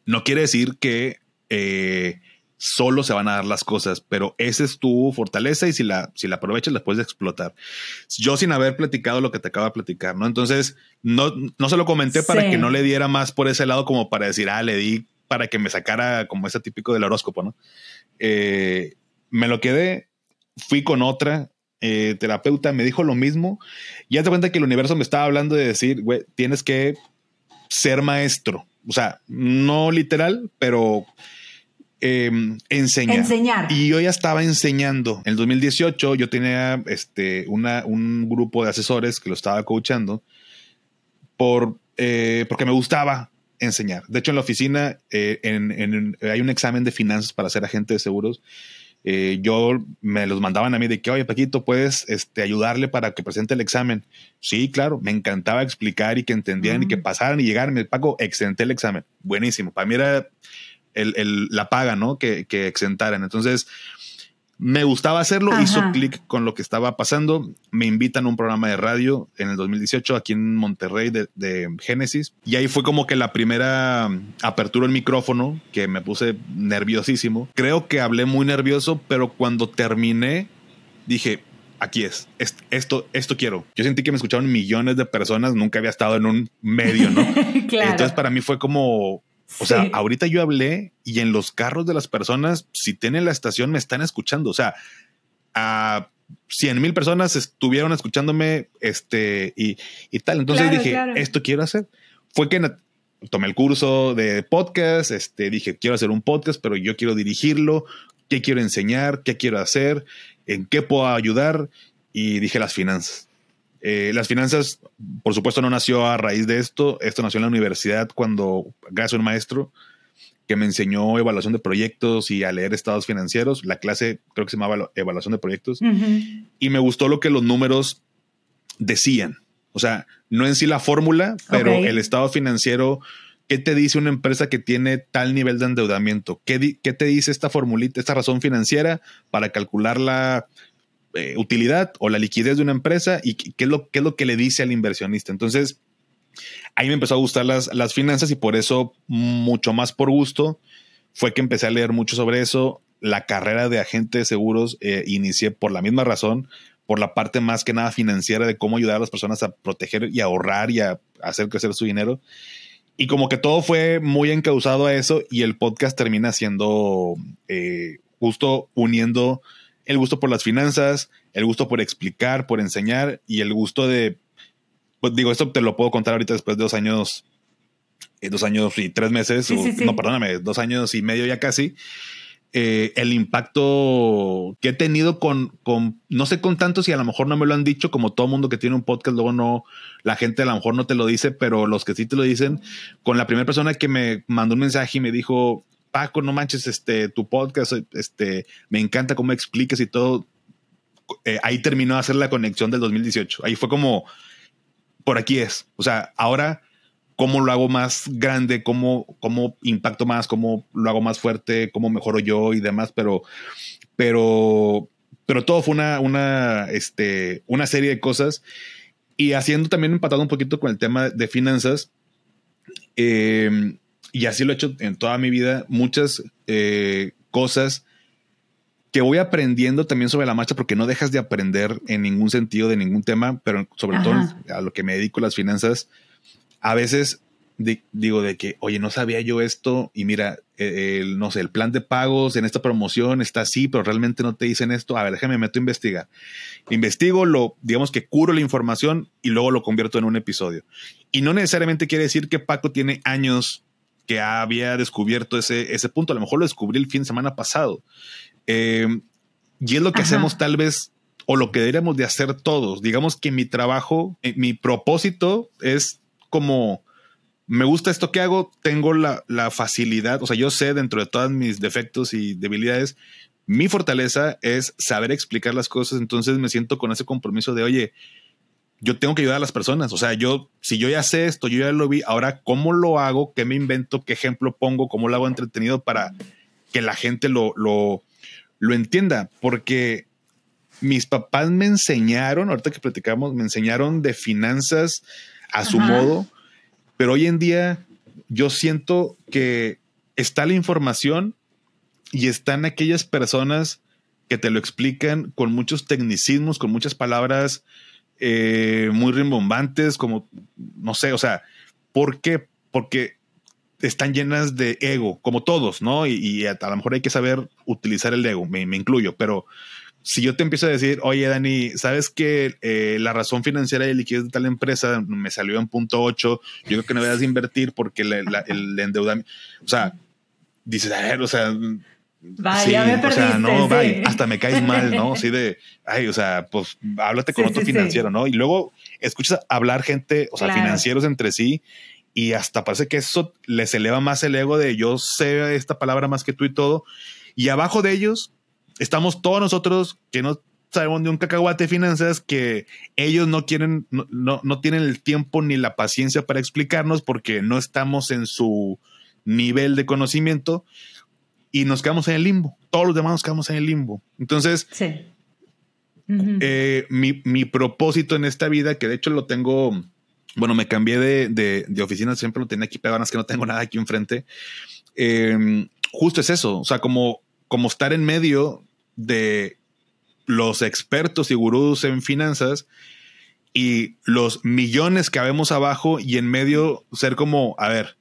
No quiere decir que... Eh, solo se van a dar las cosas, pero esa es tu fortaleza y si la, si la aprovechas la puedes explotar. Yo sin haber platicado lo que te acabo de platicar, ¿no? Entonces, no, no se lo comenté para que no le diera más por ese lado como para decir, ah, le di para que me sacara como ese típico del horóscopo, ¿no? Eh, me lo quedé, fui con otra eh, terapeuta, me dijo lo mismo, y ya te cuenta que el universo me estaba hablando de decir, güey, tienes que ser maestro, o sea, no literal, pero Em, enseñar. Y yo ya estaba enseñando. En el 2018 yo tenía este, una, un grupo de asesores que lo estaba coachando por, eh, porque me gustaba enseñar. De hecho, en la oficina eh, en, hay un examen de finanzas para ser agente de seguros. Eh, yo me los mandaban a mí de que, oye, Paquito, ¿puedes este, ayudarle para que presente el examen? Sí, claro, me encantaba explicar y que entendieran y que pasaran y llegaran. Paco, exenté el examen. Buenísimo. Para mí era el, la paga, ¿no? Que, que, exentaran. Entonces, me gustaba hacerlo, hizo clic con lo que estaba pasando. Me invitan a un programa de radio en el 2018 aquí en Monterrey de, de Génesis. Y ahí fue como que la primera apertura del micrófono que me puse nerviosísimo. Creo que hablé muy nervioso, pero cuando terminé dije, aquí es, esto, esto quiero. Yo sentí que me escucharon millones de personas, nunca había estado en un medio, ¿no? claro. Entonces para mí fue como o sea, ahorita yo hablé y en los carros de las personas, si tienen la estación, me están escuchando. O sea, a 100 mil personas estuvieron escuchándome este y, tal. Entonces dije, esto quiero hacer. Fue que tomé el curso de podcast, este, dije, quiero hacer un podcast, pero yo quiero dirigirlo, qué quiero enseñar, qué quiero hacer, en qué puedo ayudar. Y dije las finanzas. Eh, las finanzas, por supuesto, no nació a raíz de esto. Esto nació en la universidad cuando, gracias a un maestro que me enseñó evaluación de proyectos y a leer estados financieros. La clase creo que se llamaba evaluación de proyectos. Y me gustó lo que los números decían. O sea, no en sí la fórmula, pero el estado financiero, ¿qué te dice una empresa que tiene tal nivel de endeudamiento? ¿Qué, qué te dice esta formulita, esta razón financiera para calcular la eh, utilidad o la liquidez de una empresa y qué es, lo, qué es lo que le dice al inversionista. Entonces, ahí me empezó a gustar las, las finanzas y por eso, mucho más por gusto, fue que empecé a leer mucho sobre eso. La carrera de agente de seguros eh, inicié por la misma razón, por la parte más que nada financiera de cómo ayudar a las personas a proteger y ahorrar y a, hacer crecer su dinero. Y como que todo fue muy encausado a eso y el podcast termina siendo eh, justo uniendo el gusto por las finanzas, el gusto por explicar, por enseñar y el gusto de, pues digo, esto te lo puedo contar ahorita después de dos años, eh, dos años y tres meses, no, perdóname, dos años y medio ya casi. Eh, el impacto que he tenido con, con, no sé con tantos y a lo mejor no me lo han dicho, como todo mundo que tiene un podcast, luego no, la gente a lo mejor no te lo dice, pero los que sí te lo dicen, con la primera persona que me mandó un mensaje y me dijo, Paco, no manches, este, tu podcast, este, me encanta cómo explicas y todo. Eh, ahí terminó de hacer la conexión del 2018. Ahí fue como, por aquí es. O sea, ahora, ¿cómo lo hago más grande? ¿Cómo, cómo impacto más? ¿Cómo lo hago más fuerte? ¿Cómo mejoro yo y demás? Pero, pero, pero todo fue una, una, este, una serie de cosas. Y haciendo también empatado un poquito con el tema de finanzas, eh, y así lo he hecho en toda mi vida, muchas eh, cosas que voy aprendiendo también sobre la marcha porque no dejas de aprender en ningún sentido de ningún tema, pero sobre todo a lo que me dedico las finanzas, a veces digo, de que, oye, no sabía yo esto y mira, e, el, no sé, el plan de pagos en esta promoción está así, pero realmente no te dicen esto. A ver, déjame meto a investigar. Investigo, lo, digamos que curo la información y luego lo convierto en un episodio. Y no necesariamente quiere decir que Paco tiene años que había descubierto ese, ese punto. A lo mejor lo descubrí el fin de semana pasado. Eh, y es lo que hacemos tal vez o lo que deberíamos de hacer todos. Digamos que mi trabajo, eh, mi propósito es como me gusta esto que hago, tengo la, facilidad, o sea, yo sé dentro de todos mis defectos y debilidades, mi fortaleza es saber explicar las cosas, entonces me siento con ese compromiso de, oye, yo tengo que ayudar a las personas, o sea, yo, si yo ya sé esto, yo ya lo vi, ahora, ¿cómo lo hago? ¿Qué me invento? ¿Qué ejemplo pongo? ¿Cómo lo hago entretenido para que la gente lo, lo, lo entienda? Porque mis papás me enseñaron, ahorita que platicamos, me enseñaron de finanzas a su modo pero hoy en día yo siento que está la información y están aquellas personas que te lo explican con muchos tecnicismos, con muchas palabras eh, muy rimbombantes, como, no sé, o sea, ¿por qué? Porque están llenas de ego, como todos, ¿no? Y, a, lo mejor hay que saber utilizar el ego, me, incluyo, pero si yo te empiezo a decir, oye, Dani, ¿sabes que eh, la razón financiera de liquidez de tal empresa me salió en punto 8? Yo creo que no debes invertir porque el endeudamiento, o sea, dices, a ver, o sea, Vaya, me o sea, no, hasta me caes mal, ¿no? Así de, ay, o sea, pues háblate con otro financiero, ¿no? Y luego escuchas hablar gente, o sea, financieros entre sí, y hasta parece que eso les eleva más el ego de yo sé esta palabra más que tú y todo. Y abajo de ellos estamos todos nosotros que no sabemos de un cacahuate de finanzas que ellos no quieren, no, no, tienen el tiempo ni la paciencia para explicarnos porque no estamos en su nivel de conocimiento y nos quedamos en el limbo. Todos los demás nos quedamos en el limbo. Entonces, eh, mi, propósito en esta vida, que de hecho lo tengo, bueno, me cambié de, de, oficina, siempre lo tenía aquí pegadas que no tengo nada aquí enfrente. Eh, justo es eso, o sea, como, como estar en medio de los expertos y gurús en finanzas y los millones que habemos abajo y en medio ser como, a ver,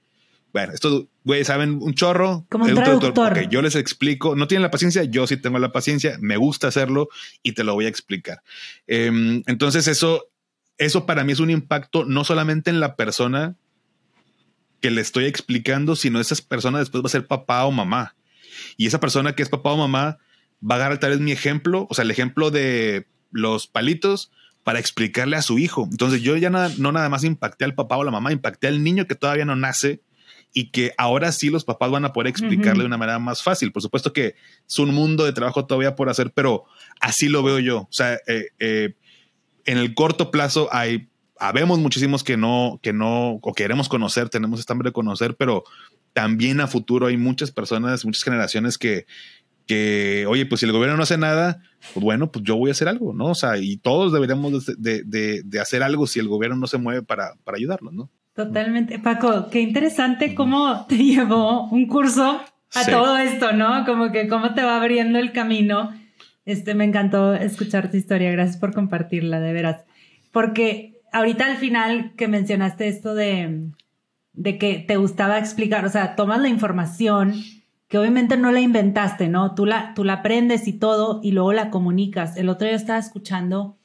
bueno, estos güey saben un chorro. Como un traductor. yo les explico, no tienen la paciencia, yo sí tengo la paciencia, me gusta hacerlo y te lo voy a explicar. Em, entonces eso, eso para mí es un impacto no solamente en la persona que le estoy explicando, sino esa persona después va a ser papá o mamá. Y esa persona que es papá o mamá va a agarrar tal vez mi ejemplo, o sea, el ejemplo de los palitos para explicarle a su hijo. Entonces yo ya no nada más impacté al papá o la mamá, impacté al niño que todavía no nace y que ahora sí los papás van a poder explicarle de una manera más fácil. Por supuesto que es un mundo de trabajo todavía por hacer, pero así lo veo yo. O sea, eh, eh, en el corto plazo hay, habemos muchísimos que no, que no, o queremos conocer, tenemos esta hambre de conocer, pero también a futuro hay muchas personas, muchas generaciones que, que, oye, pues si el gobierno no hace nada, pues bueno, pues yo voy a hacer algo, ¿no? O sea, y todos deberíamos de, de, de hacer algo si el gobierno no se mueve para, para ayudarnos, ¿no? Totalmente. Paco, qué interesante cómo te llevó un curso a todo esto, ¿no? Como que cómo te va abriendo el camino. Este, me encantó escuchar tu historia. Gracias por compartirla, de veras. Porque ahorita al final que mencionaste esto de, de que te gustaba explicar, o sea, tomas la información que obviamente no la inventaste, ¿no? Tú la, tú la aprendes y todo y luego la comunicas. El otro día estaba escuchando,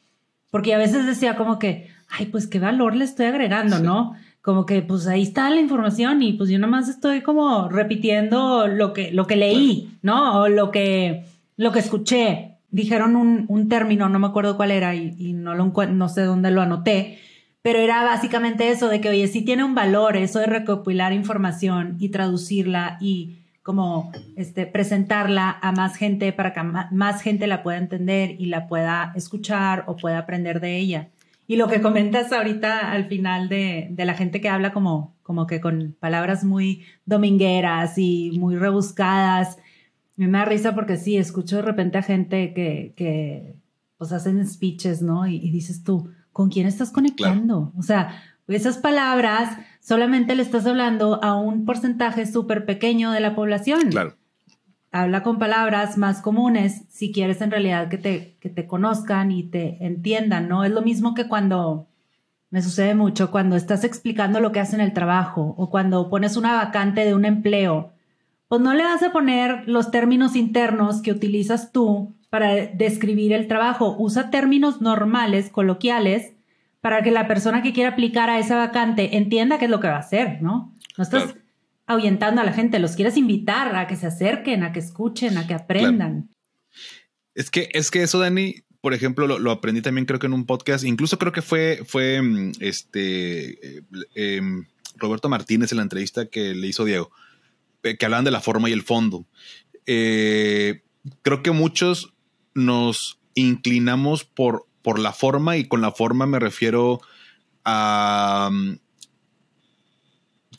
porque a veces decía como que, ay, pues qué valor le estoy agregando, ¿no? Como que pues ahí está la información y pues yo nomás estoy como repitiendo lo que, lo que leí, ¿no? O lo que, lo que escuché. Dijeron un, un término, no me acuerdo cuál era y, y no, lo, no sé dónde lo anoté, pero era básicamente eso de que, oye, sí tiene un valor eso de recopilar información y traducirla y como este, presentarla a más gente para que más gente la pueda entender y la pueda escuchar o pueda aprender de ella. Y lo que comentas ahorita al final de, de la gente que habla como, como que con palabras muy domingueras y muy rebuscadas, me da risa porque sí, escucho de repente a gente que, que pues hacen speeches, ¿no? Y, dices tú, ¿con quién estás conectando? O sea, esas palabras solamente le estás hablando a un porcentaje súper pequeño de la población. Claro. Habla con palabras más comunes si quieres en realidad que te, que te conozcan y te entiendan, ¿no? Es lo mismo que cuando me sucede mucho cuando estás explicando lo que haces en el trabajo o cuando pones una vacante de un empleo, pues no le vas a poner los términos internos que utilizas tú para describir el trabajo. Usa términos normales, coloquiales, para que la persona que quiera aplicar a esa vacante entienda qué es lo que va a hacer, ¿no? No estás ahuyentando a la gente, los quieres invitar a que se acerquen, a que escuchen, a que aprendan. Es que, es que eso, Dani, por ejemplo, lo, aprendí también creo que en un podcast, incluso creo que fue, fue mm, este eh, em, Roberto Martínez en la entrevista que le hizo Diego, que hablaban de la forma y el fondo. Eh, creo que muchos nos inclinamos por, por la forma y con la forma me refiero a, mm,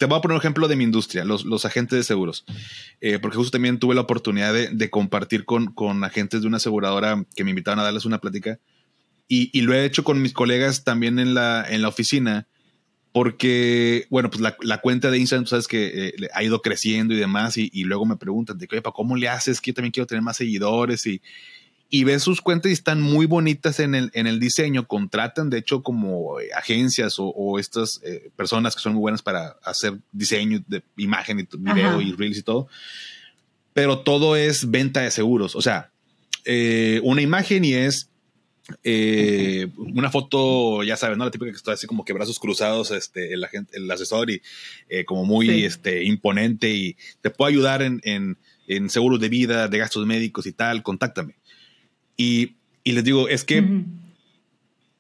te voy a poner un ejemplo de mi industria, los, agentes de seguros, eh, porque justo también tuve la oportunidad de, compartir con, agentes de una aseguradora que me invitaban a darles una plática y, lo he hecho con mis colegas también en la, en la oficina, porque, bueno, pues la, cuenta de Instagram, tú sabes que eh, ha ido creciendo y demás, y, luego me preguntan, de, ¿cómo le haces? Que yo también quiero tener más seguidores y y ves sus cuentas y están muy bonitas en el, en el diseño. Contratan, de hecho, como eh, agencias o, estas eh, personas que son muy buenas para hacer diseño de imagen y video y reels y todo. Pero todo es venta de seguros. O sea, eh, una imagen y es una foto, ya sabes, ¿no? La típica que está así como que brazos cruzados, este, el, agente, el asesor y como muy este, imponente y te puedo ayudar en, en, en, seguros de vida, de gastos médicos y tal, contáctame. Y, les digo, es que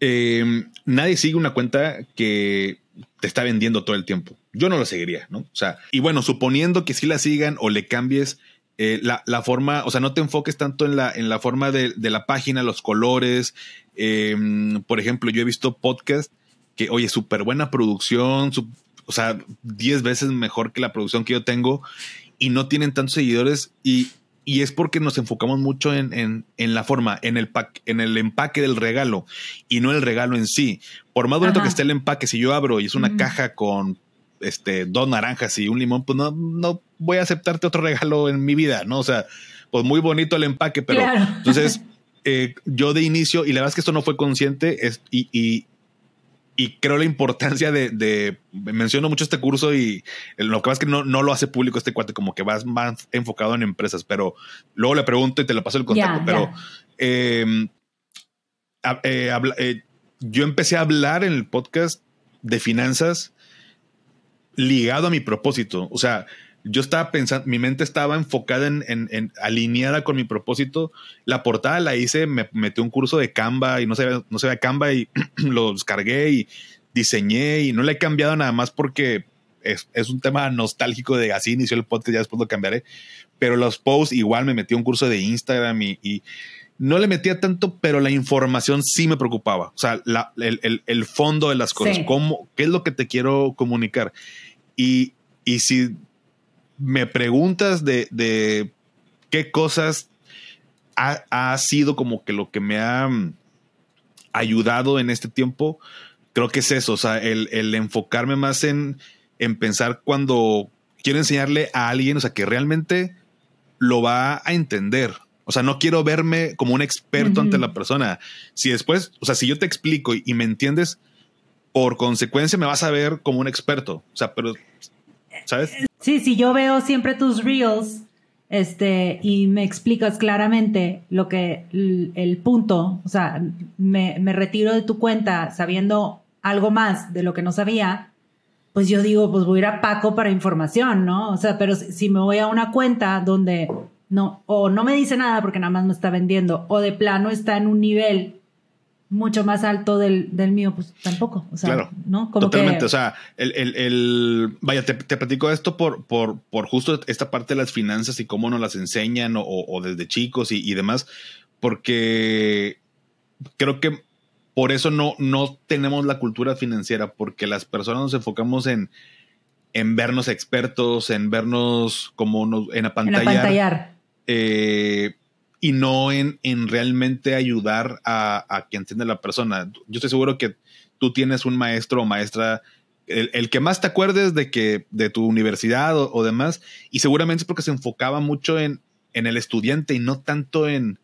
em, nadie sigue una cuenta que te está vendiendo todo el tiempo. Yo no lo seguiría, ¿no? O sea, y bueno, suponiendo que sí la sigan o le cambies eh, la, forma, o sea, no te enfoques tanto en la, en la forma de, la página, los colores. Em, por ejemplo, yo he visto podcast que, oye, súper buena producción, o sea, 10 veces mejor que la producción que yo tengo y no tienen tantos seguidores y, y es porque nos enfocamos mucho en, la forma, en el, en el empaque del regalo y no el regalo en sí. Por más bonito que esté el empaque, si yo abro y es una caja con este, dos naranjas y un limón, pues no, no voy a aceptarte otro regalo en mi vida, ¿no? O sea, pues muy bonito el empaque, pero entonces eh, yo de inicio, y la verdad es que esto no fue consciente, es, y, y creo la importancia de, menciono mucho este curso y lo que pasa es que no, lo hace público este cuate, como que vas más enfocado en empresas, pero luego le pregunto y te lo paso el contacto, pero em, eh, eh, yo empecé a hablar en el podcast de finanzas ligado a mi propósito, o sea, yo estaba pensando, mi mente estaba enfocada en, en, alineada con mi propósito. La portada la hice, me metí un curso de Canva y no se no se ve Canva y lo descargué y diseñé y no le he cambiado nada más porque es, es, un tema nostálgico de así inició el podcast, ya después lo cambiaré. Pero los posts igual me metí un curso de Instagram y, y no le metía tanto, pero la información sí me preocupaba. O sea, la, el, el, el, fondo de las cosas, cómo, qué es lo que te quiero comunicar. Y, y si me preguntas de, qué cosas ha, sido como que lo que me ha mm, ayudado en este tiempo, creo que es eso, o sea, el, enfocarme más en, en, pensar cuando quiero enseñarle a alguien, o sea, que realmente lo va a entender. O sea, no quiero verme como un experto ante la persona. Si después, o sea, si yo te explico y me entiendes, por consecuencia me vas a ver como un experto. O sea, pero ¿sabes? Sí, sí, yo veo siempre tus reels este, y me explicas claramente lo que el, punto, o sea, me, me, retiro de tu cuenta sabiendo algo más de lo que no sabía, pues yo digo, pues voy a ir a Paco para información, ¿no? O sea, pero si me voy a una cuenta donde no, o no me dice nada porque nada más me está vendiendo, o de plano está en un nivel mucho más alto del, mío, pues tampoco. O sea, claro, ¿no? totalmente. O sea, el, el, el vaya, te, te, platico esto por, por, por justo esta parte de las finanzas y cómo nos las enseñan o, desde chicos y, demás, porque creo que por eso no, no tenemos la cultura financiera, porque las personas nos enfocamos en, en vernos expertos, en vernos como nos, en apantallar. En apantallar. Eh, y no en, en realmente ayudar a, a quien entiende la persona. Yo estoy seguro que tú tienes un maestro o maestra, el, que más te acuerdes de que de tu universidad o, demás, y seguramente es porque se enfocaba mucho en, en el estudiante y no tanto en,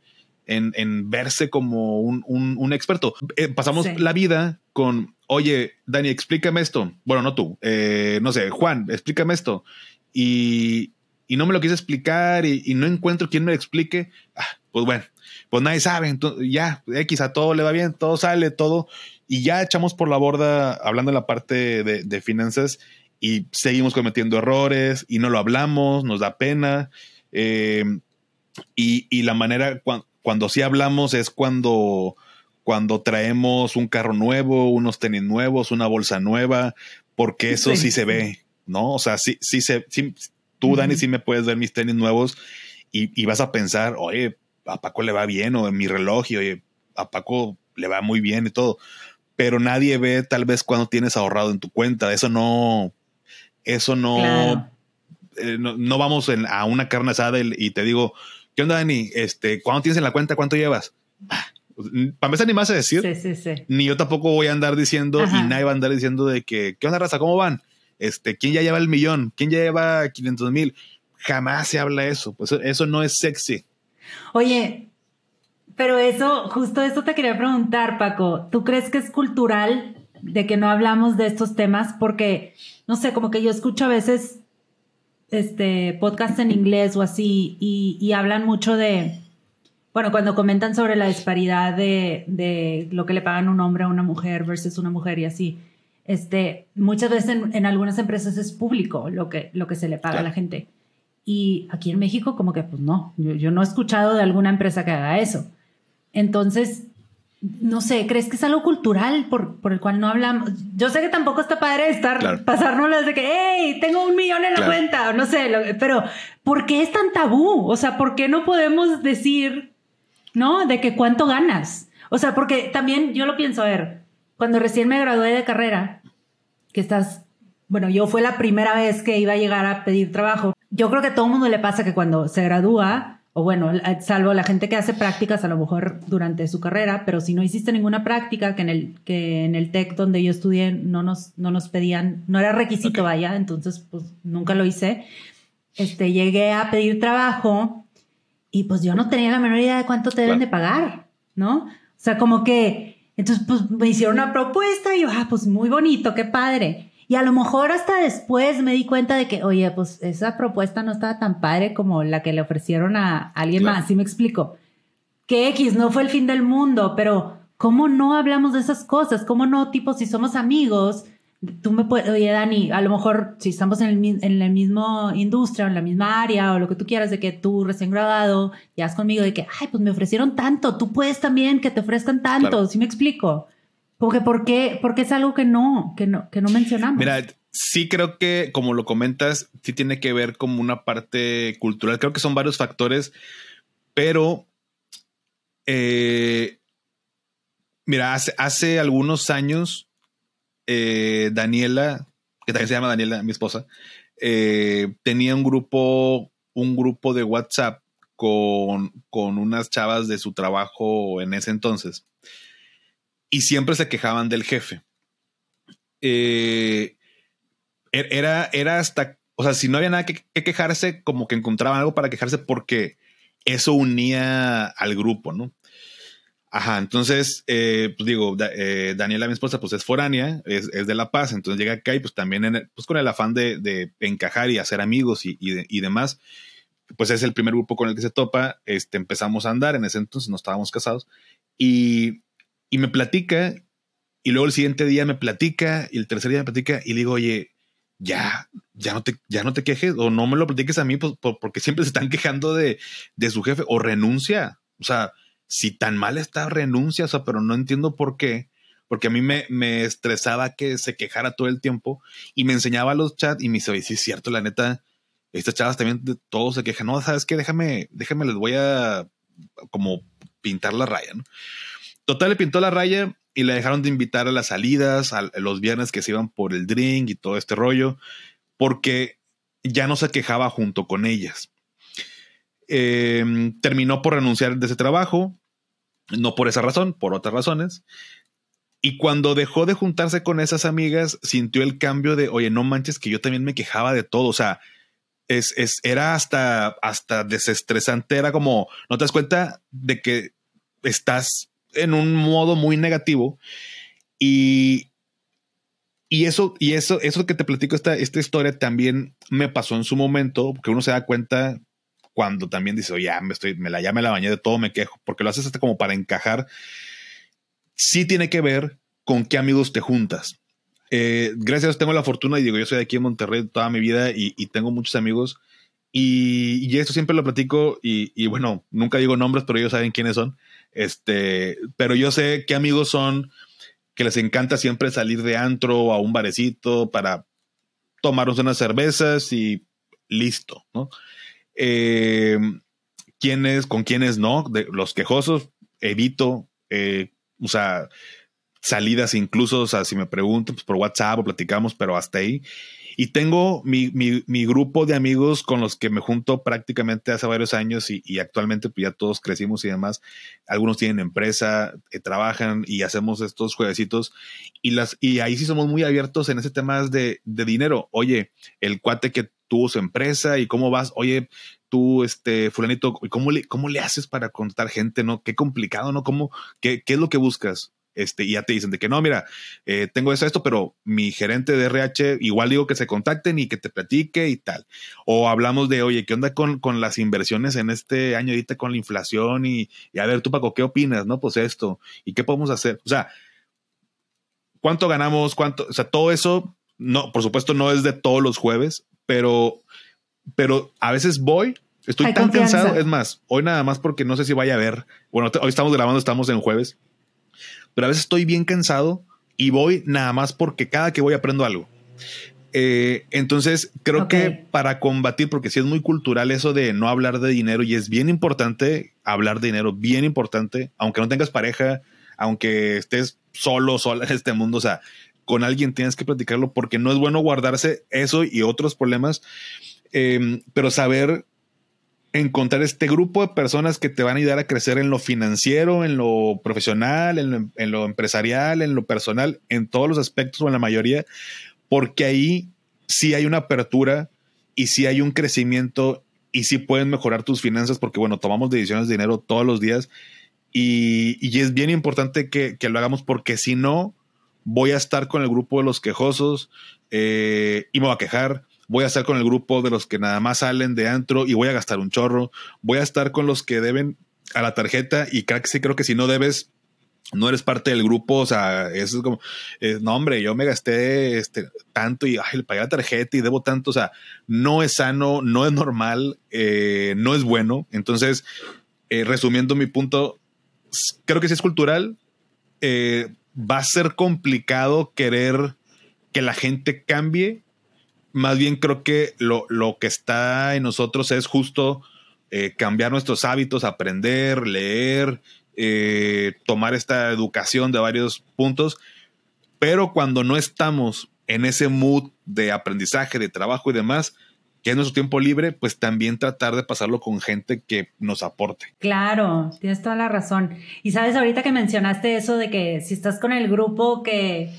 en, en verse como un, un, experto. Eh, pasamos la vida con oye, Dani, explícame esto. Bueno, no tú, eh, no sé, Juan, explícame esto. Y, y no me lo quise explicar y, no encuentro quien me lo explique. Ah, pues bueno, pues nadie sabe. Entonces, ya, X a todo le va bien, todo sale, todo. Y ya echamos por la borda hablando de la parte de, finanzas y seguimos cometiendo errores y no lo hablamos, nos da pena. Eh, y, la manera cuando, sí hablamos es cuando, cuando traemos un carro nuevo, unos tenis nuevos, una bolsa nueva, porque eso sí, se ve, ¿no? O sea, sí, sí se, tú, Dani, sí me puedes ver mis tenis nuevos y, vas a pensar, oye, a Paco le va bien, o en mi reloj, y oye, a Paco le va muy bien y todo pero nadie ve tal vez cuando tienes ahorrado en tu cuenta. Eso no, eso no, eh, no, vamos a una carne asada y, te digo, ¿qué onda, Dani? Este, ¿cuándo tienes en la cuenta? ¿Cuánto llevas? Ah, para empezar, ni más a decir, sí, sí, sí. ni yo tampoco voy a andar diciendo y nadie va a andar diciendo de que, ¿qué onda, raza? ¿Cómo van? Este, ¿quién ya lleva el millón? ¿Quién ya lleva 500 mil? Jamás se habla eso. Pues eso no es sexy. Oye, pero eso, justo eso te quería preguntar, Paco. ¿Tú crees que es cultural de que no hablamos de estos temas? Porque, no sé, como que yo escucho a veces este podcast en inglés o así y, hablan mucho de, bueno, cuando comentan sobre la disparidad de, lo que le pagan un hombre a una mujer versus una mujer y así. Este, muchas veces en, algunas empresas es público lo que, lo que se le paga a la gente. Y aquí en México como que pues no, yo, yo, no he escuchado de alguna empresa que haga eso. Entonces, no sé, ¿crees que es algo cultural por, el cual no hablamos? Yo sé que tampoco está padre estar, pasárnoslo de que, hey, tengo un millón en la cuenta, no sé, pero ¿por qué es tan tabú? O sea, ¿por qué no podemos decir, no, de que cuánto ganas? O sea, porque también yo lo pienso, a ver, cuando recién me gradué de carrera, que estás, bueno, yo fue la primera vez que iba a llegar a pedir trabajo. Yo creo que a todo mundo le pasa que cuando se gradúa, o bueno, salvo la gente que hace prácticas a lo mejor durante su carrera, pero si no hiciste ninguna práctica, que en el, que en el TEC donde yo estudié no nos, no nos pedían, no era requisito, vaya, entonces pues nunca lo hice. Este, llegué a pedir trabajo y pues yo no tenía la menor idea de cuánto te deben de pagar, ¿no? O sea, como que, entonces pues me hicieron una propuesta y yo, ah, pues muy bonito, qué padre. Y a lo mejor hasta después me di cuenta de que, oye, pues esa propuesta no estaba tan padre como la que le ofrecieron a alguien más, ¿sí me explico? Que X no fue el fin del mundo, pero ¿cómo no hablamos de esas cosas? ¿Cómo no, tipo, si somos amigos, tú me puedes, oye, Dani, a lo mejor si estamos en, el, en la misma industria o en la misma área o lo que tú quieras, de que tú recién graduado, ya has conmigo, de que, ay, pues me ofrecieron tanto, tú puedes también que te ofrezcan tanto, ¿sí me explico? Porque ¿por qué? Porque es algo que no, que no, que no mencionamos. Mira, sí creo que, como lo comentas, sí tiene que ver como una parte cultural. Creo que son varios factores, pero eh, mira, hace, hace, algunos años, eh, Daniela, que también se llama Daniela, mi esposa, eh, tenía un grupo, un grupo de WhatsApp con, con unas chavas de su trabajo en ese entonces y siempre se quejaban del jefe. Eh, er, era, era hasta, o sea, si no había nada que, quejarse, como que encontraban algo para quejarse porque eso unía al grupo, ¿no? Ajá, entonces, eh, pues digo, eh, Daniela, mi esposa, pues es foránea, es, de La Paz, entonces llega acá y pues también pues con el afán de, encajar y hacer amigos y, y, demás, pues es el primer grupo con el que se topa, este, empezamos a andar, en ese entonces no estábamos casados, y y me platica, y luego el siguiente día me platica, y el tercer día me platica, y le digo, oye, ya, ya no te, ya no te quejes, o no me lo platiques a mí, pues, porque siempre se están quejando de, de su jefe, o renuncia. O sea, si tan mal está, renuncia, o sea, pero no entiendo por qué porque a mí me, me, estresaba que se quejara todo el tiempo y me enseñaba los chats y me dice, sí es cierto, la neta, estas chavas también todos se quejan, no, sabes qué, déjame, déjame, les voy a como pintar la raya. Total, le pintó la raya y le dejaron de invitar a las salidas, a los viernes que se iban por el drink y todo este rollo, porque ya no se quejaba junto con ellas. Em, terminó por renunciar de ese trabajo, no por esa razón, por otras razones. Y cuando dejó de juntarse con esas amigas, sintió el cambio de, oye, no manches, que yo también me quejaba de todo. O sea, es, es, era hasta, hasta desestresante. Era como, no te das cuenta de que estás en un modo muy negativo y, y eso, y eso, eso que te platico, esta, esta historia también me pasó en su momento, porque uno se da cuenta cuando también dice, oye, me estoy, me la ya me la bañé de todo, me quejo, porque lo haces hasta como para encajar. Sí tiene que ver con qué amigos te juntas. Eh, gracias, tengo la fortuna y digo, yo soy de aquí en Monterrey toda mi vida y, tengo muchos amigos y, y, esto siempre lo platico y, y, bueno, nunca digo nombres, pero ellos saben quiénes son. Este, pero yo sé qué amigos son que les encanta siempre salir de antro a un barecito para tomarnos unas cervezas y listo, ¿no? Eh, ¿Quiénes, con quiénes no? Los quejosos, evito, eh, o sea, salidas incluso, o sea, si me preguntan pues por WhatsApp o platicamos, pero hasta ahí. Y tengo mi, mi, grupo de amigos con los que me junto prácticamente hace varios años y, actualmente pues ya todos crecimos y demás. Algunos tienen empresa, eh, trabajan y hacemos estos jueguecitos y, las, y ahí sí somos muy abiertos en ese tema de, de dinero. Oye, el cuate que tuvo su empresa y cómo vas, oye, tú, este, fulanito, ¿cómo le, cómo le haces para contar gente, no? Qué complicado, ¿no? ¿Cómo, qué, qué es lo que buscas? Este, y ya te dicen de que no, mira, eh, tengo eso, esto, pero mi gerente de RH igual digo que se contacten y que te platique y tal. O hablamos de, oye, ¿qué onda con, con las inversiones en este año ahorita con la inflación? Y, a ver, tú, Paco, ¿qué opinas? No, pues esto, ¿y qué podemos hacer? O sea, ¿cuánto ganamos? ¿Cuánto? O sea, todo eso, no, por supuesto, no es de todos los jueves, pero, pero a veces voy Estoy tan cansado, es más, hoy nada más porque no sé si vaya a ver. Bueno, hoy estamos grabando, estamos en jueves pero a veces estoy bien cansado y voy nada más porque cada que voy aprendo algo. Eh, entonces, creo que para combatir, porque sí es muy cultural eso de no hablar de dinero y es bien importante hablar de dinero, bien importante, aunque no tengas pareja, aunque estés solo, sola en este mundo, o sea, con alguien tienes que platicarlo porque no es bueno guardarse eso y otros problemas, eh, pero saber encontrar este grupo de personas que te van a ayudar a crecer en lo financiero, en lo profesional, en lo, empresarial, en lo personal, en todos los aspectos o en la mayoría, porque ahí sí hay una apertura y sí hay un crecimiento y sí pueden mejorar tus finanzas porque, bueno, tomamos decisiones de dinero todos los días y, es bien importante que, lo hagamos porque si no, voy a estar con el grupo de los quejosos eh, y me voy a quejar voy a estar con el grupo de los que nada más salen de antro y voy a gastar un chorro, voy a estar con los que deben a la tarjeta y creo que sí, creo que si no debes, no eres parte del grupo, o sea, eso es como, eh, no hombre, yo me gasté este, tanto y ay, le la tarjeta y debo tanto, o sea, no es sano, no es normal, eh, no es bueno. Entonces, resumiendo mi punto, creo que si es cultural, va a ser complicado querer que la gente cambie. Más bien creo que lo, que está en nosotros es justo eh, cambiar nuestros hábitos, aprender, leer, eh, tomar esta educación de varios puntos, pero cuando no estamos en ese mood de aprendizaje, de trabajo y demás, que es nuestro tiempo libre, pues también tratar de pasarlo con gente que nos aporte. Claro, tienes toda la razón. Y sabes, ahorita que mencionaste eso de que si estás con el grupo que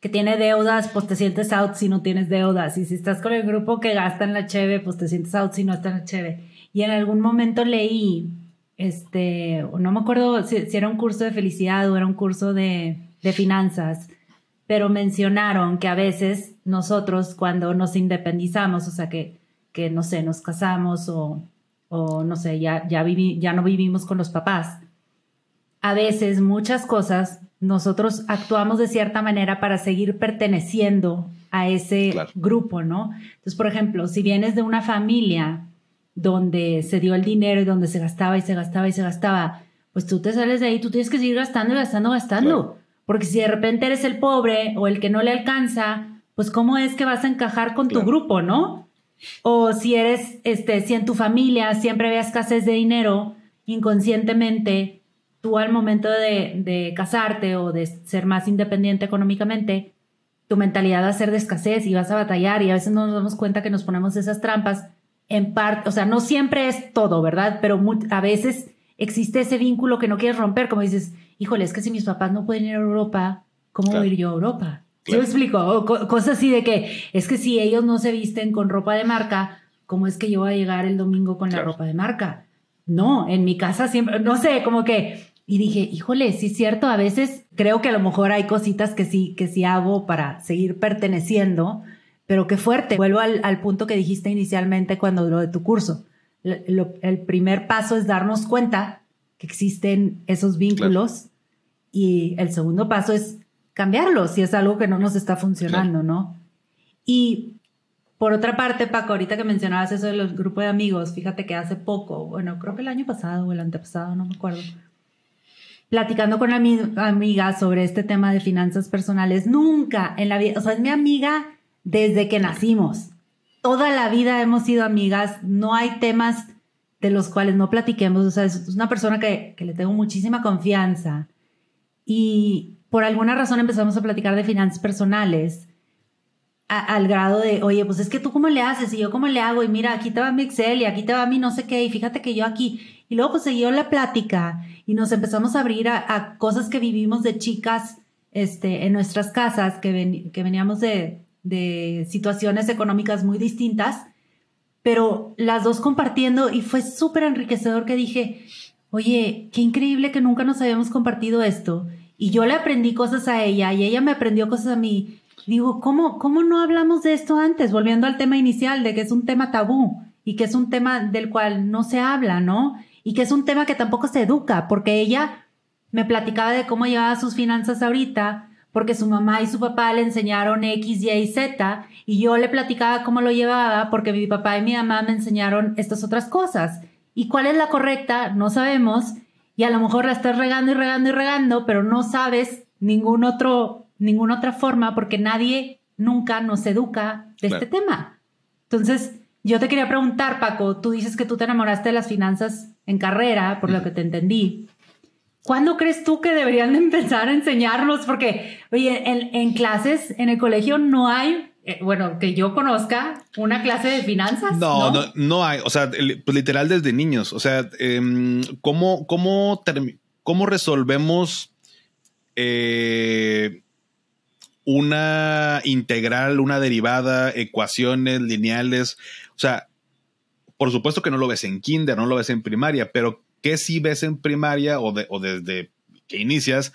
que tiene deudas, pues te sientes out si no tienes deudas. Y si estás con el grupo que gasta en la cheve, pues te sientes out si no está en la cheve. Y en algún momento leí, este, no me acuerdo si, era un curso de felicidad o era un curso de, de finanzas, pero mencionaron que a veces nosotros cuando nos independizamos, o sea, que, que no sé, nos casamos o, o no sé, ya, ya, ya no vivimos con los papás, a veces muchas cosas nosotros actuamos de cierta manera para seguir perteneciendo a ese grupo, ¿no? Entonces, por ejemplo, si vienes de una familia donde se dio el dinero y donde se gastaba y se gastaba y se gastaba, pues tú te sales de ahí, tú tienes que seguir gastando y gastando, gastando. Porque si de repente eres el pobre o el que no le alcanza, pues cómo es que vas a encajar con tu grupo, ¿no? O si eres, este, si en tu familia siempre había escasez de dinero, inconscientemente tú al momento de, casarte o de ser más independiente económicamente, tu mentalidad va a ser de escasez y vas a batallar y a veces no nos damos cuenta que nos ponemos esas trampas en parte, o sea, no siempre es todo, ¿verdad? Pero a veces existe ese vínculo que no quieres romper, como dices, híjole, es que si mis papás no pueden ir a Europa, ¿cómo voy a ir yo a Europa? ¿Sí me explico? cosas así de que es que si ellos no se visten con ropa de marca, ¿cómo es que yo voy a llegar el domingo con la ropa de marca? No, en mi casa siempre, no sé, como que Y dije, híjole, sí es cierto, a veces creo que a lo mejor hay cositas que sí, que sí hago para seguir perteneciendo, pero qué fuerte. Vuelvo al, punto que dijiste inicialmente cuando lo de tu curso. el primer paso es darnos cuenta que existen esos vínculos y el segundo paso es cambiarlos si es algo que no nos está funcionando, ¿no? Y por otra parte, Paco, ahorita que mencionabas eso de los grupos de amigos, fíjate que hace poco, bueno, creo que el año pasado o el antepasado, no me acuerdo, platicando con una amiga sobre este tema de finanzas personales, nunca en la vida, o sea, es mi amiga desde que nacimos. Toda la vida hemos sido amigas, no hay temas de los cuales no platiquemos, o sea, es una persona que, que le tengo muchísima confianza. Y por alguna razón empezamos a platicar de finanzas personales al grado de, oye, pues es que tú cómo le haces y yo cómo le hago y mira, aquí te va mi Excel y aquí te va mi no sé qué y fíjate que yo aquí. Y luego pues siguió la plática y nos empezamos a abrir a, cosas que vivimos de chicas este, en nuestras casas, que, que veníamos de, de situaciones económicas muy distintas, pero las dos compartiendo y fue súper enriquecedor que dije, oye, qué increíble que nunca nos habíamos compartido esto. Y yo le aprendí cosas a ella y ella me aprendió cosas a mí digo, ¿cómo, ¿cómo no hablamos de esto antes? Volviendo al tema inicial, de que es un tema tabú y que es un tema del cual no se habla, ¿no? Y que es un tema que tampoco se educa, porque ella me platicaba de cómo llevaba sus finanzas ahorita, porque su mamá y su papá le enseñaron X, Y y Z, y yo le platicaba cómo lo llevaba, porque mi papá y mi mamá me enseñaron estas otras cosas. ¿Y cuál es la correcta? No sabemos, y a lo mejor la estás regando y regando y regando, pero no sabes ningún otro ninguna otra forma porque nadie nunca nos educa de este tema. Entonces, yo te quería preguntar, Paco, tú dices que tú te enamoraste de las finanzas en carrera, por lo que te entendí. ¿Cuándo crees tú que deberían de empezar a enseñarnos? Porque, oye, en, clases, en el colegio no hay, eh, bueno, que yo conozca, una clase de finanzas. No, no, no, hay. O sea, pues literal desde niños. O sea, em, ¿cómo, cómo, cómo resolvemos eh, una integral, una derivada, ecuaciones lineales. O sea, por supuesto que no lo ves en kinder, no lo ves en primaria, pero ¿qué si ves en primaria o, desde que inicias,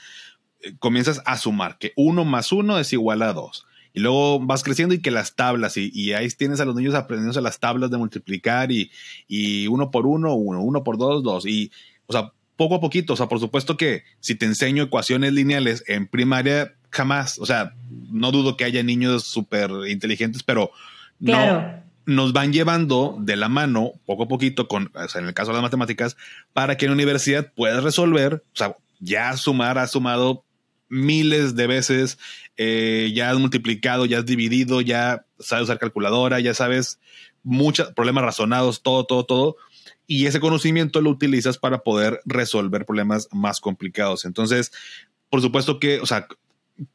eh, comienzas a sumar que uno más uno es igual a dos. Y luego vas creciendo y que las tablas, y, ahí tienes a los niños aprendiendo las tablas de multiplicar y, y uno por uno, uno, uno por dos, dos. Y, o sea, poco a poquito, o sea, por supuesto que si te enseño ecuaciones lineales en primaria, jamás, o sea, no dudo que haya niños súper inteligentes, pero no nos van llevando de la mano poco a poquito con, o sea, en el caso de las matemáticas, para que en la universidad puedas resolver, o sea, ya sumar, has sumado miles de veces, eh, ya has multiplicado, ya has dividido, ya sabes usar calculadora, ya sabes muchos problemas razonados, todo, todo, todo. Y ese conocimiento lo utilizas para poder resolver problemas más complicados. Entonces, por supuesto que, o sea,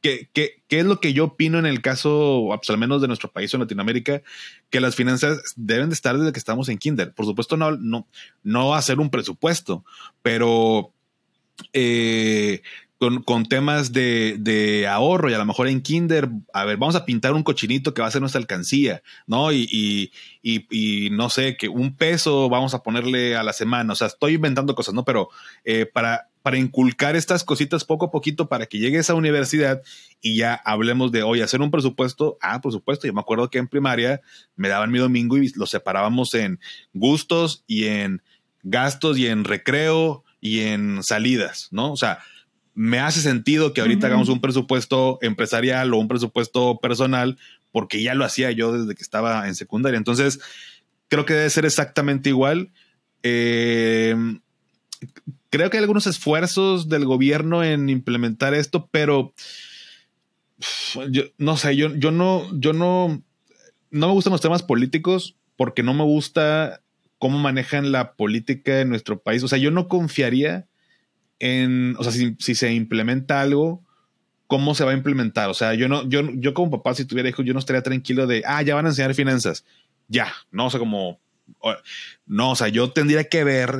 ¿Qué, qué, qué es lo que yo opino en el caso, pues, al menos de nuestro país o Latinoamérica? Que las finanzas deben de estar desde que estamos en kinder. Por supuesto, no, no, no hacer un presupuesto, pero eh, con, con, temas de, de, ahorro y a lo mejor en kinder, a ver, vamos a pintar un cochinito que va a ser nuestra alcancía, ¿no? Y, y, y, no sé, que un peso vamos a ponerle a la semana, o sea, estoy inventando cosas, ¿no? Pero eh, para, para inculcar estas cositas poco a poquito para que llegue a esa universidad y ya hablemos de, hoy hacer un presupuesto, ah, por supuesto, yo me acuerdo que en primaria me daban mi domingo y lo separábamos en gustos y en gastos y en recreo y en salidas, ¿no? O sea, me hace sentido que ahorita hagamos un presupuesto empresarial o un presupuesto personal, porque ya lo hacía yo desde que estaba en secundaria. Entonces, creo que debe ser exactamente igual. Eh, creo que hay algunos esfuerzos del gobierno en implementar esto, pero yo no sé, yo, yo no, yo no, no me gustan los temas políticos porque no me gusta cómo manejan la política en nuestro país. O sea, yo no confiaría en, o sea, si, se implementa algo, cómo se va a implementar. O sea, yo no, yo, yo como papá, si tuviera hijos, yo no estaría tranquilo de, ah, ya van a enseñar finanzas. Ya, no, o sea, como, no, o sea, yo tendría que ver.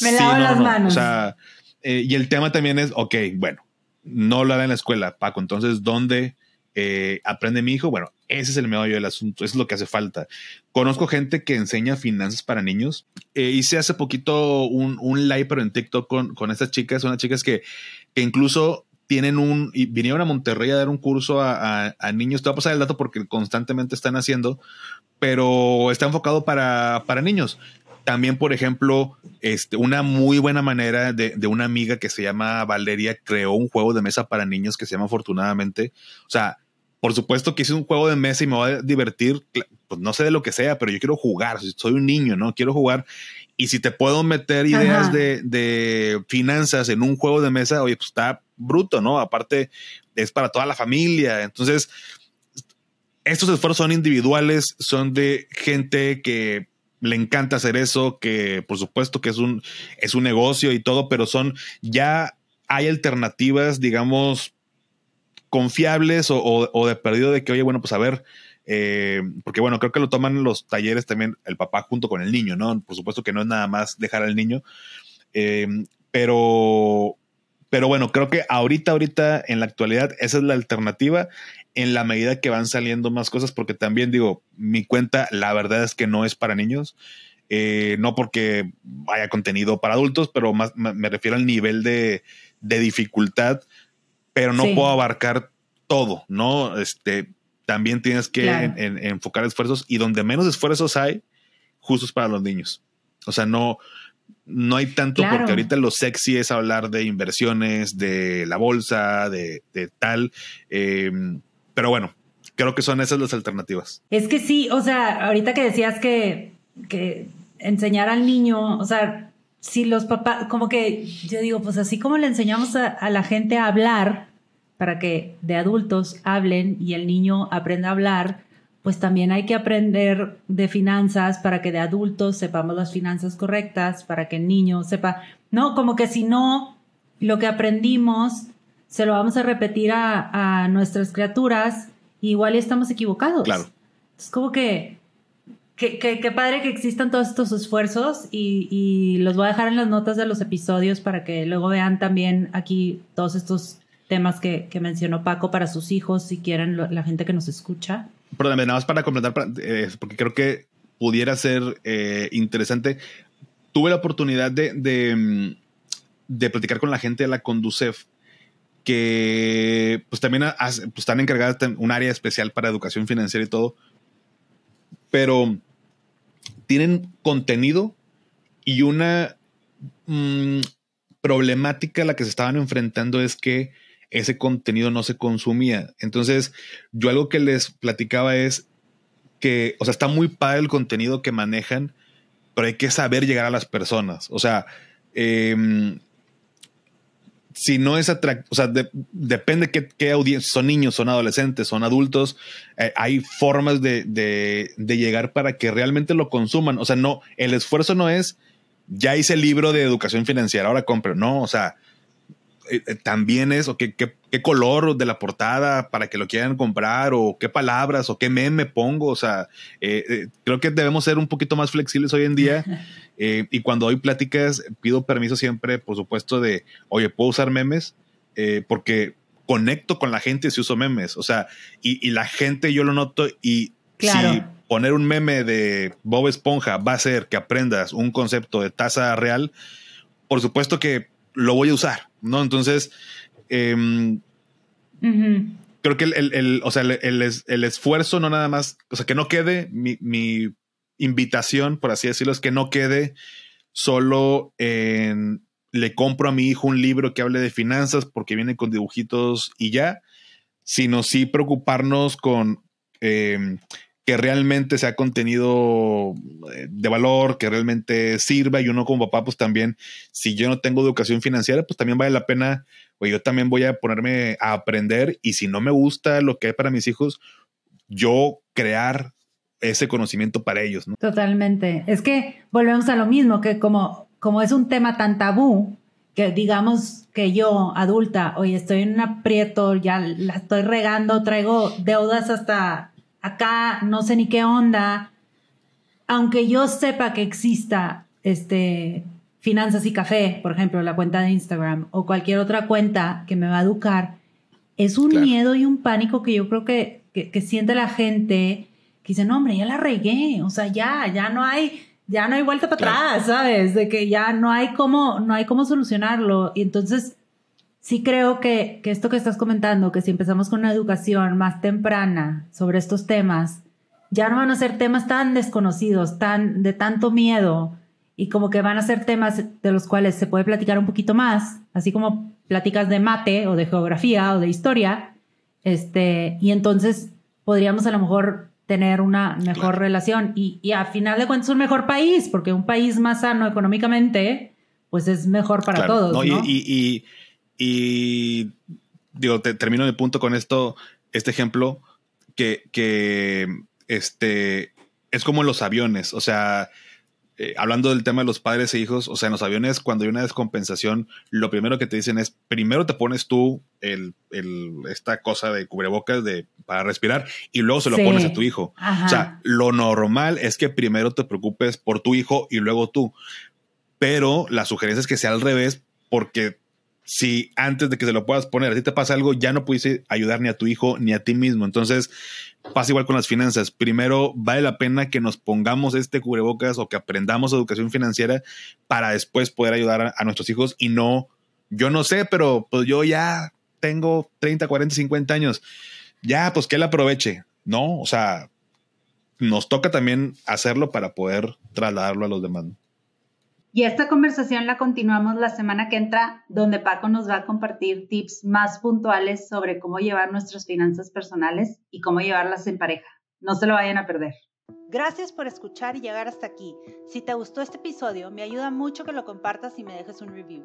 Me lavo las manos. O sea, eh, y el tema también es, ok, bueno, no lo hará en la escuela, Paco, entonces, ¿dónde eh, aprende mi hijo? Bueno, Ese es el meollo del asunto, eso es lo que hace falta. Conozco gente que enseña finanzas para niños. Eh, hice hace poquito un, un, live, pero en TikTok con, con estas chicas, unas chicas que, que incluso tienen un, y vinieron a Monterrey a dar un curso a, a, niños. Te voy a pasar el dato porque constantemente están haciendo, pero está enfocado para, para niños. También, por ejemplo, este, una muy buena manera de, de, una amiga que se llama Valeria creó un juego de mesa para niños que se llama Afortunadamente. O sea, por supuesto que hice un juego de mesa y me voy a divertir, pues no sé de lo que sea, pero yo quiero jugar, soy un niño, ¿no? Quiero jugar. Y si te puedo meter ideas de, de, finanzas en un juego de mesa, oye, pues está bruto, ¿no? Aparte, es para toda la familia. Entonces, estos esfuerzos son individuales, son de gente que le encanta hacer eso, que por supuesto que es un, es un negocio y todo, pero son ya hay alternativas, digamos, confiables o, de perdido de que, oye, bueno, pues a ver, eh, porque bueno, creo que lo toman los talleres también el papá junto con el niño, ¿no? Por supuesto que no es nada más dejar al niño, eh, pero, pero bueno, creo que ahorita, ahorita, en la actualidad, esa es la alternativa en la medida que van saliendo más cosas, porque también digo, mi cuenta, la verdad es que no es para niños. Eh, no porque haya contenido para adultos, pero más me refiero al nivel de, de dificultad pero no puedo abarcar todo, ¿no? Este, también tienes que enfocar esfuerzos y donde menos esfuerzos hay, justos para los niños. O sea, no, no hay tanto porque ahorita lo sexy es hablar de inversiones, de la bolsa, de, tal. Em, pero bueno, creo que son esas las alternativas. Es que sí, o sea, ahorita que decías que, que enseñar al niño, o sea, si los papás, como que yo digo, pues así como le enseñamos a, la gente a hablar para que de adultos hablen y el niño aprenda a hablar, pues también hay que aprender de finanzas para que de adultos sepamos las finanzas correctas, para que el niño sepa, no, como que si no, lo que aprendimos se lo vamos a repetir a, a nuestras criaturas, igual estamos equivocados. Claro. Es como que Qué, padre que existan todos estos esfuerzos y, los voy a dejar en las notas de los episodios para que luego vean también aquí todos estos temas que, mencionó Paco para sus hijos, si quieren, la gente que nos escucha. Perdóname, nada más para completar, eh, porque creo que pudiera ser eh, interesante. Tuve la oportunidad de, de, mm, de, platicar con la gente de la Conducef, que pues también pues, están encargadas de un área especial para educación financiera y todo, pero tienen contenido y una mm, problemática a la que se estaban enfrentando es que ese contenido no se consumía. Entonces, yo algo que les platicaba es que, o sea, está muy padre el contenido que manejan, pero hay que saber llegar a las personas. O sea, eh, si no es atractivo, o sea, depende qué, qué audiencia, son niños, son adolescentes, son adultos, eh, hay formas de, de, de, llegar para que realmente lo consuman. O sea, no, el esfuerzo no es, ya hice el libro de educación financiera, ahora compro. No, o sea, también es, o qué, qué, qué, color de la portada para que lo quieran comprar, o qué palabras, o qué meme pongo. O sea, creo que debemos ser un poquito más flexibles hoy en día. Eh, y cuando doy pláticas, pido permiso siempre, por supuesto, de, oye, ¿puedo usar memes? Eh, porque conecto con la gente si uso memes. O sea, y, la gente yo lo noto y si poner un meme de Bob Esponja va a hacer que aprendas un concepto de tasa real, por supuesto que lo voy a usar, ¿no? Entonces, em, creo que el, o sea, el, esfuerzo no nada más, o sea, que no quede mi, mi invitación, por así decirlo, es que no quede solo en le compro a mi hijo un libro que hable de finanzas porque viene con dibujitos y ya, sino sí preocuparnos con em, que realmente sea contenido eh, de valor, que realmente sirva y uno como papá, pues también, si yo no tengo educación financiera, pues también vale la pena, o yo también voy a ponerme a aprender y si no me gusta lo que hay para mis hijos, yo crear ese conocimiento para ellos. Totalmente. Es que volvemos a lo mismo, que como, como es un tema tan tabú, que digamos que yo, adulta, hoy estoy en un aprieto, ya la estoy regando, traigo deudas hasta acá, no sé ni qué onda, aunque yo sepa que exista este finanzas y café, por ejemplo, la cuenta de Instagram o cualquier otra cuenta que me va a educar, es un miedo y un pánico que yo creo que que, siente la gente que dice, no, hombre, ya la regué, o sea, ya, ya no hay, ya no hay vuelta para atrás, ¿sabes? De que ya no hay cómo, no hay cómo solucionarlo. Y entonces, sí creo que, que esto que estás comentando, que si empezamos con una educación más temprana sobre estos temas, ya no van a ser temas tan desconocidos, tan de tanto miedo, y como que van a ser temas de los cuales se puede platicar un poquito más, así como pláticas de mate o de geografía o de historia, este, y entonces podríamos a lo mejor tener una mejor relación y, y a final de cuentas un mejor país, porque un país más sano económicamente, pues es mejor para todos. ¿no? Y, y, digo, te, termino mi punto con esto, este ejemplo, que, que este, es como en los aviones, o sea, eh, hablando del tema de los padres e hijos, o sea, en los aviones, cuando hay una descompensación, lo primero que te dicen es, primero te pones tú el, esta cosa de cubrebocas de, para respirar y luego se lo pones a tu hijo. O sea, lo normal es que primero te preocupes por tu hijo y luego tú. Pero la sugerencia es que sea al revés, porque si antes de que se lo puedas poner, a te pasa algo, ya no pudiste ayudar ni a tu hijo ni a ti mismo. Entonces, pasa igual con las finanzas. Primero, vale la pena que nos pongamos este cubrebocas o que aprendamos educación financiera para después poder ayudar a, nuestros hijos y no, yo no sé, pero pues yo ya tengo 30, 40, 50 años. Ya, pues que él aproveche. No, o sea, nos toca también hacerlo para poder trasladarlo a los demás. Y esta conversación la continuamos la semana que entra, donde Paco nos va a compartir tips más puntuales sobre cómo llevar nuestras finanzas personales y cómo llevarlas en pareja. No se lo vayan a perder. Gracias por escuchar y llegar hasta aquí. Si te gustó este episodio, me ayuda mucho que lo compartas y me dejes un review.